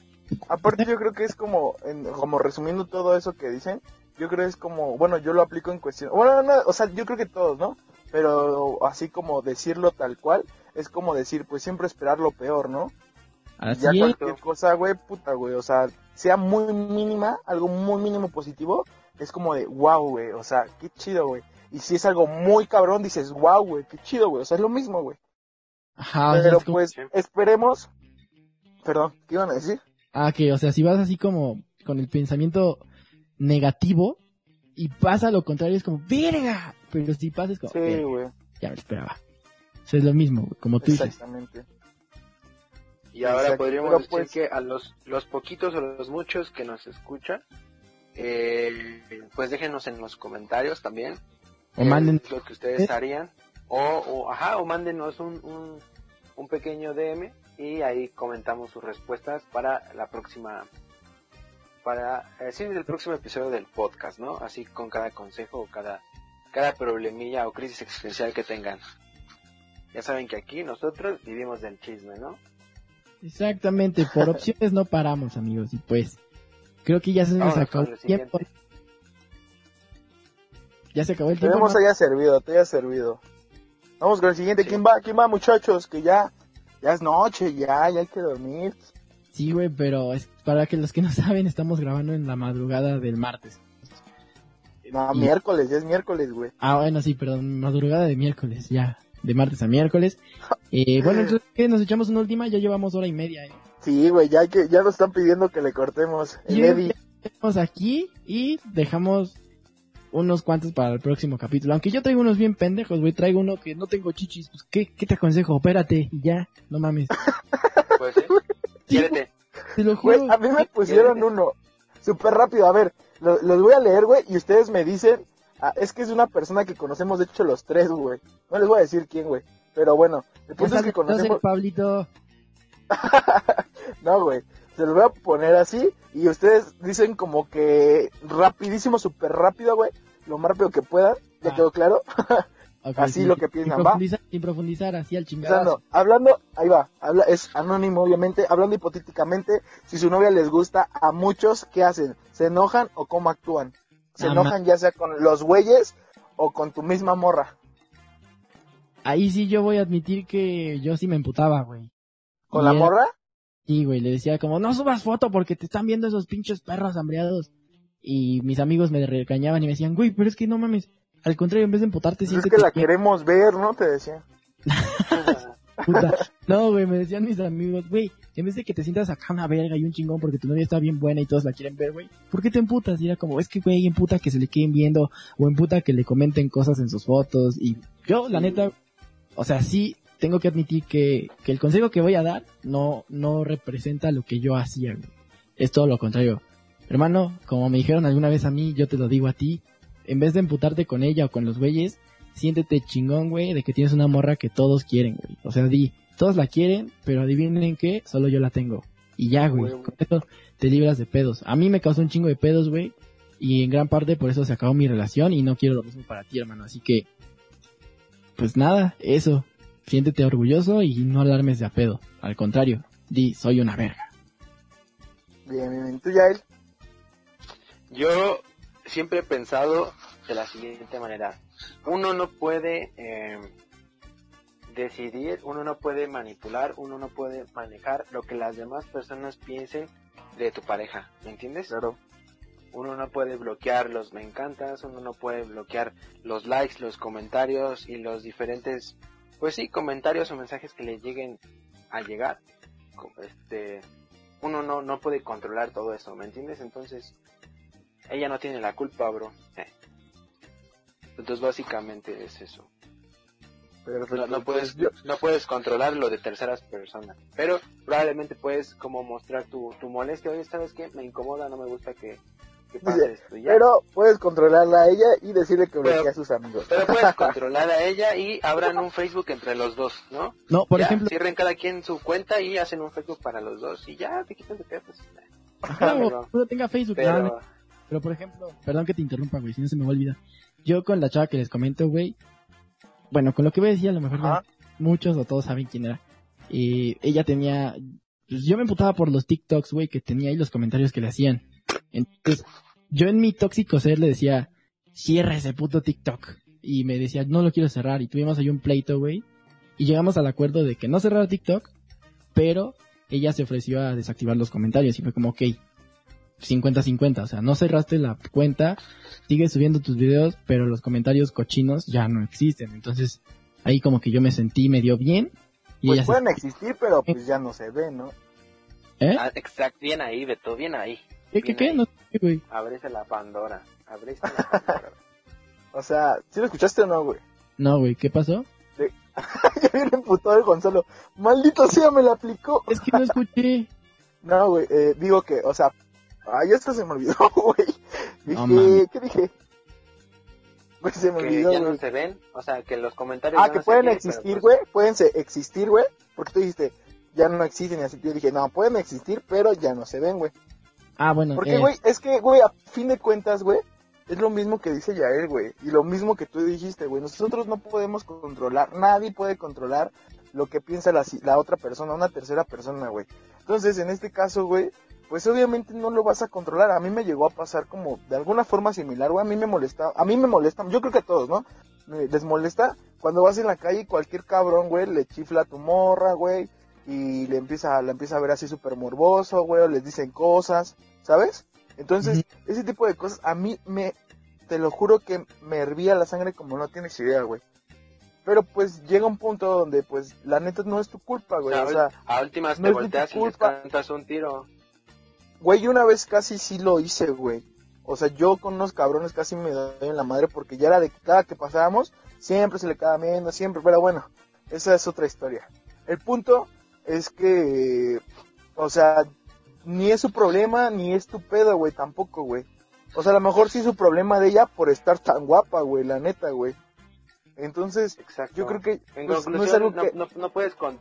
Aparte yo creo que es como, en- como resumiendo todo eso que dicen, yo creo es como, bueno, yo lo aplico en cuestión, bueno, no, o sea, yo creo que todos, ¿no? Pero así como decirlo tal cual, es como decir, pues siempre esperar lo peor, ¿no? Así ya es. cualquier cosa, güey, puta, güey, o sea, sea muy mínima, algo muy mínimo positivo, es como de, wow, güey, o sea, qué chido, güey. Y si es algo muy cabrón, dices, wow, güey, qué chido, güey, o sea, es lo mismo, güey. Ajá, o sea, Pero como- pues, esperemos, perdón, ¿qué iban a decir? Ah, que, o sea, si vas así como con el pensamiento negativo y pasa lo contrario, es como, ¡verga! Pero si pasa es como, Sí, "Verga, güey, ya me lo esperaba. Eso es lo mismo, güey, como tú dices. exactamente. Y ahora Exacto, podríamos pero decir pues- que a los, los poquitos o los muchos que nos escuchan, eh, pues déjenos en los comentarios también. O eh, manden, lo que ustedes harían. O, o, ajá, o mándenos un, un, un pequeño DM y ahí comentamos sus respuestas para la próxima, para, eh, sí, el próximo episodio del podcast, ¿no? Así con cada consejo o cada, cada problemilla o crisis existencial que tengan. Ya saben que aquí nosotros vivimos del chisme, ¿no? Exactamente, por [LAUGHS] opciones no paramos, amigos. Y pues, creo que ya se nos Vámonos acabó el tiempo. siguiente. Ya se acabó el tiempo. Tenemos ¿no? haya servido, te haya servido. Vamos con el siguiente. Sí. ¿Quién va? ¿Quién va, muchachos? Que ya, ya es noche, ya, ya hay que dormir. Sí, güey, pero es para que los que no [LAUGHS] saben, estamos grabando en la madrugada del martes. No, Y- miércoles, ya es miércoles, güey. Ah, bueno, sí, perdón, madrugada de miércoles, ya. De martes a miércoles. [LAUGHS] Eh, bueno, entonces, ¿qué? Nos echamos una última, ya llevamos hora y media. ¿eh? Sí, güey, ya hay que, ya nos están pidiendo que le cortemos. El Y Eddie. Estamos aquí y dejamos unos cuantos para el próximo capítulo. Aunque yo traigo unos bien pendejos, güey. Traigo uno que no tengo chichis. Pues, ¿qué, qué te aconsejo? Espérate, y ya, no mames. Pues sí. [LAUGHS] Quiérete. Te lo juro. a mí me pusieron uno. Súper rápido, a ver, lo- los voy a leer, güey, y ustedes me dicen. ah, es que es una persona que conocemos, de hecho, los tres, güey. No les voy a decir quién, güey. Pero bueno, el punto es que no sé, conocemos. Pablito. [LAUGHS] No, güey. Se los voy a poner así y ustedes dicen como que rapidísimo, súper rápido, güey. Lo más rápido que puedan. ¿Ya Ah. quedó claro? [LAUGHS] Así lo que piensan, ¿va? sin profundizar, así al. Empezando, hablando, ahí va, habla, es anónimo obviamente, hablando hipotéticamente, si su novia les gusta, a muchos, ¿qué hacen? ¿Se enojan o cómo actúan? ¿Se Ah, enojan ya sea con los güeyes o con tu misma morra? Ahí sí yo voy a admitir que yo sí me emputaba, güey. ¿Con Y la morra? Sí, güey, le decía como, no subas foto porque te están viendo esos pinches perros hambriados. Y mis amigos me regañaban y me decían, güey, pero es que no mames. Al contrario, en vez de emputarte, Pues es siéntete que la queremos ver, ¿no? Te decía. puta. No, güey, me decían mis amigos, güey, en vez de que te sientas acá una verga y un chingón porque tu novia está bien buena y todos la quieren ver, güey, ¿por qué te emputas? Y era como, es que, güey, emputa que se le queden viendo o emputa que le comenten cosas en sus fotos. Y yo, la neta, o sea, sí tengo que admitir que, que el consejo que voy a dar no, no representa lo que yo hacía, güey. Es todo lo contrario. Hermano, como me dijeron alguna vez a mí, yo te lo digo a ti, en vez de emputarte con ella o con los güeyes, siéntete chingón, güey, de que tienes una morra que todos quieren, güey. O sea, di, todos la quieren, pero adivinen qué, solo yo la tengo. Y ya, güey, con eso te libras de pedos. A mí me causó un chingo de pedos, güey, y en gran parte por eso se acabó mi relación y no quiero lo mismo para ti, hermano. Así que, pues nada, eso. Siéntete orgulloso y no alarmes de a pedo. Al contrario, di, soy una verga. Bien, bien, bien. ¿Tú, Yael? Yo siempre he pensado de la siguiente manera. Uno no puede eh, decidir, uno no puede manipular, uno no puede manejar lo que las demás personas piensen de tu pareja. ¿Me entiendes? Claro. Uno no puede bloquear los me encantas, uno no puede bloquear los likes, los comentarios y los diferentes, pues sí, comentarios o mensajes que le lleguen a llegar. Este, uno no, no puede controlar todo eso, ¿me entiendes? Entonces, ella no tiene la culpa, bro. Eh. Entonces, básicamente es eso. Perfecto. No, no puedes, no puedes controlar lo de terceras personas, pero probablemente puedes como mostrar tu, tu molestia. Oye, ¿sabes qué? Me incomoda, no me gusta que, que pase esto. y ya. Pero puedes controlarla a ella y decirle que bloquee a sus amigos. Pero puedes [LAUGHS] controlar a ella y abran un Facebook entre los dos, ¿no? No, por Ya, ejemplo, Cierren cada quien su cuenta y hacen un Facebook para los dos y ya te quitan de pedos. ajá, pero- o no tenga Facebook, Pero, Pero por ejemplo, perdón que te interrumpa, güey, si no se me va a olvidar. Yo con la chava que les comento, güey, bueno, con lo que voy a decir a lo mejor ya muchos o todos saben quién era. Y ella tenía, pues yo me emputaba por los TikToks, güey, que tenía y los comentarios que le hacían. Entonces, yo en mi tóxico ser le decía, cierra ese puto TikTok. Y me decía, no lo quiero cerrar. Y tuvimos ahí un pleito, güey. Y llegamos al acuerdo de que no cerrara TikTok, pero ella se ofreció a desactivar los comentarios. Y fue como, ok, 50-50. O sea, no cerraste la cuenta, sigues subiendo tus videos, pero los comentarios cochinos ya no existen. Entonces, ahí como que yo me sentí medio bien. Y Pues se- pueden existir, pero pues ya no se ven, ¿no? ¿Eh? ah, exacto, bien ahí, Beto, bien ahí. ¿Qué, qué, bien qué? ahí. No sé, güey. Abriste la Pandora. Abriste la [LAUGHS] Pandora. O sea, ¿sí lo escuchaste o no, güey? No, güey, ¿qué pasó? [LAUGHS] ya viene emputado el Gonzalo. Maldito sea, me la aplicó. Es que no escuché. [LAUGHS] No, güey, eh, digo que, o sea, ay, esto se me olvidó, [LAUGHS] güey. Dije, No. ¿qué dije? Güey, se me que olvidó, ya no se ven, o sea, que los comentarios Ah, ya que no se pueden ven, existir, pero, güey, pueden se- existir, güey, porque tú dijiste, ya no existen, y así yo dije, no, pueden existir, pero ya no se ven, güey. Ah, bueno. Porque, eh, güey, es que, güey, a fin de cuentas, güey, es lo mismo que dice Yael, güey, y lo mismo que tú dijiste, güey, nosotros no podemos controlar, nadie puede controlar lo que piensa la, la otra persona, una tercera persona, güey. Entonces, en este caso, güey, pues obviamente no lo vas a controlar. A mí me llegó a pasar como de alguna forma similar, güey. A mí me molesta, a mí me molesta, yo creo que a todos, ¿no? Les molesta cuando vas en la calle y cualquier cabrón, güey, le chifla a tu morra, güey, y le empieza, la empieza a ver así súper morboso, güey, o les dicen cosas, ¿sabes? Entonces, ese tipo de cosas a mí me, te lo juro que me hervía la sangre como no tienes idea, güey. Pero pues llega un punto donde pues la neta no es tu culpa, güey. O sea, a últimas te volteas y les cantas un tiro. Güey, una vez casi sí lo hice, güey. O sea, yo con unos cabrones casi me doy en la madre porque ya era de que cada que pasábamos, siempre se le quedaba viendo, siempre. Pero bueno, esa es otra historia. El punto es que, o sea, ni es su problema, ni es tu pedo, güey, tampoco, güey. O sea, a lo mejor sí es su problema de ella por estar tan guapa, güey, la neta, güey. Entonces, yo creo que pues, no es algo que... No, puedes con...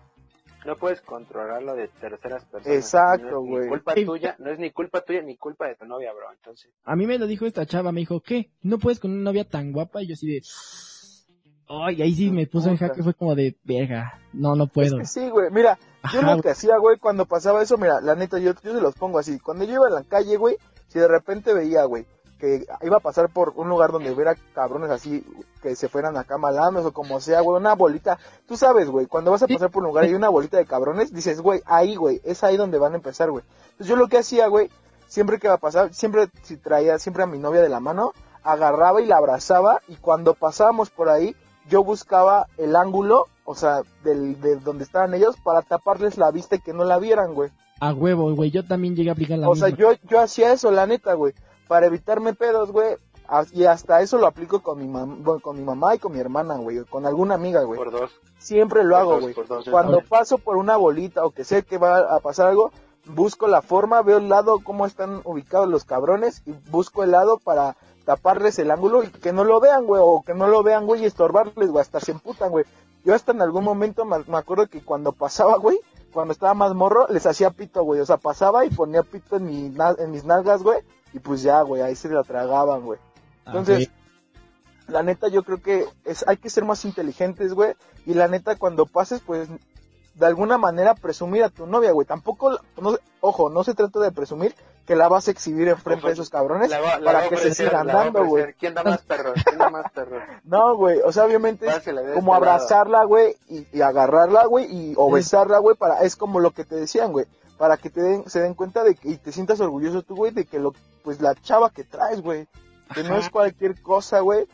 no puedes controlarlo de terceras personas. Exacto, güey. No culpa tuya, no es ni culpa tuya ni culpa de tu novia, bro. Entonces. A mí me lo dijo esta chava, me dijo, ¿qué? ¿No puedes con una novia tan guapa? Y yo así de... Ay, ahí sí me puso en jaque, fue como de, verga, no, no puedo. sí, güey, mira, yo lo que hacía, güey, cuando pasaba eso, mira, la neta, yo, yo se los pongo así. Cuando yo iba en la calle, güey, si de repente veía, güey, que iba a pasar por un lugar donde hubiera cabrones así que se fueran acá malandros o como sea, güey, una bolita. Tú sabes, güey, cuando vas a pasar por un lugar y hay una bolita de cabrones, dices, güey, ahí, güey, es ahí donde van a empezar, güey. Entonces yo lo que hacía, güey, siempre que iba a pasar, siempre si traía siempre a mi novia de la mano, agarraba y la abrazaba y cuando pasábamos por ahí, yo buscaba el ángulo, o sea, del, de donde estaban ellos para taparles la vista y que no la vieran, güey. A huevo, güey, yo también llegué a aplicar la O sea, yo, yo hacía eso, la neta, güey para evitarme pedos, güey. Y hasta eso lo aplico con mi, con mi mamá y con mi hermana, güey. Con alguna amiga, güey. Por dos. Siempre lo hago, güey. Cuando paso por una bolita o que sé que va a pasar algo, busco la forma, veo el lado, cómo están ubicados los cabrones y busco el lado para taparles el ángulo y que no lo vean, güey. O que no lo vean, güey, y estorbarles, güey. Hasta se emputan, güey. Yo hasta en algún momento me, me acuerdo que cuando pasaba, güey, cuando estaba más morro, les hacía pito, güey. O sea, pasaba y ponía pito en, mi, en mis nalgas, güey y pues ya, güey, ahí se la tragaban, güey. Entonces, la neta yo creo que es hay que ser más inteligentes, güey, y la neta cuando pases pues de alguna manera presumir a tu novia, güey. Tampoco, no, ojo, no se trata de presumir que la vas a exhibir enfrente de esos cabrones para que se sigan dando, güey. ¿Quién da más perro? ¿Quién da más perro? [LAUGHS] no, güey, o sea, obviamente es como este abrazarla, güey, y, y, agarrarla, güey, y o besarla, güey, para, es como lo que te decían, güey para que te den, se den cuenta de que, y te sientas orgulloso tú, güey, de que lo, pues la chava que traes, güey, que no es cualquier cosa, güey,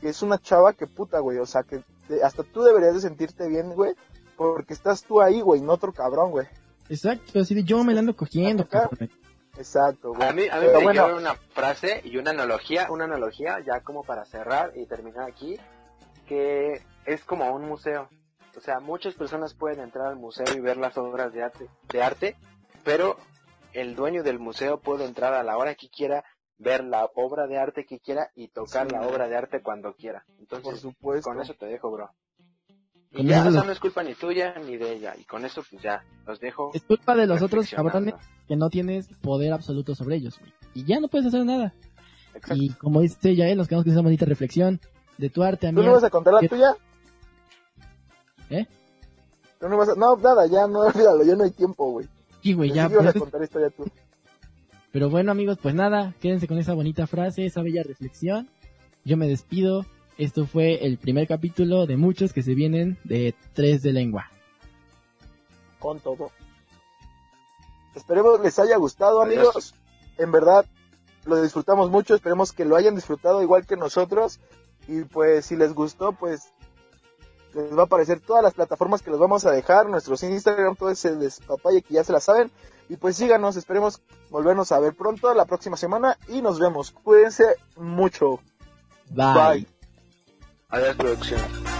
que es una chava que puta, güey, o sea, que hasta tú deberías de sentirte bien, güey, porque estás tú ahí, güey, no otro cabrón, güey. Exacto, así de yo me la ando cogiendo, cabrón. Exacto, güey. A mí, a mí me bueno, una frase y una analogía, una analogía ya como para cerrar y terminar aquí, que es como un museo. O sea, muchas personas pueden entrar al museo y ver las obras de arte, de arte, pero el dueño del museo puede entrar a la hora que quiera, ver la obra de arte que quiera y tocar la obra de arte cuando quiera. Entonces, Por supuesto. con eso te dejo, bro. Y ya, no es culpa ni tuya ni de ella. Y con eso, pues ya, los dejo. Es culpa de los otros cabrones que no tienes poder absoluto sobre ellos, Y ya no puedes hacer nada. Y como dice ya, nos quedamos con esa bonita reflexión de tu arte, amigo. ¿Tú no vas a contar la tuya? ¿Eh? No, no, nada, ya no, [LAUGHS] olvídalo, ya no hay tiempo, güey. Sí, güey, ya. Pues, a contar historia tú. Pero bueno, amigos, pues nada, quédense con esa bonita frase, esa bella reflexión. Yo me despido. Esto fue el primer capítulo de muchos que se vienen de Tres de Lengua. Con todo. Esperemos les haya gustado, amigos. En verdad, lo disfrutamos mucho. Esperemos que lo hayan disfrutado igual que nosotros. Y pues, si les gustó, pues les va a aparecer todas las plataformas que les vamos a dejar, nuestros Instagram, todo ese despapalle que ya se la saben. Y pues síganos, esperemos volvernos a ver pronto la próxima semana y nos vemos. Cuídense mucho. Bye. Bye. Adiós, producción.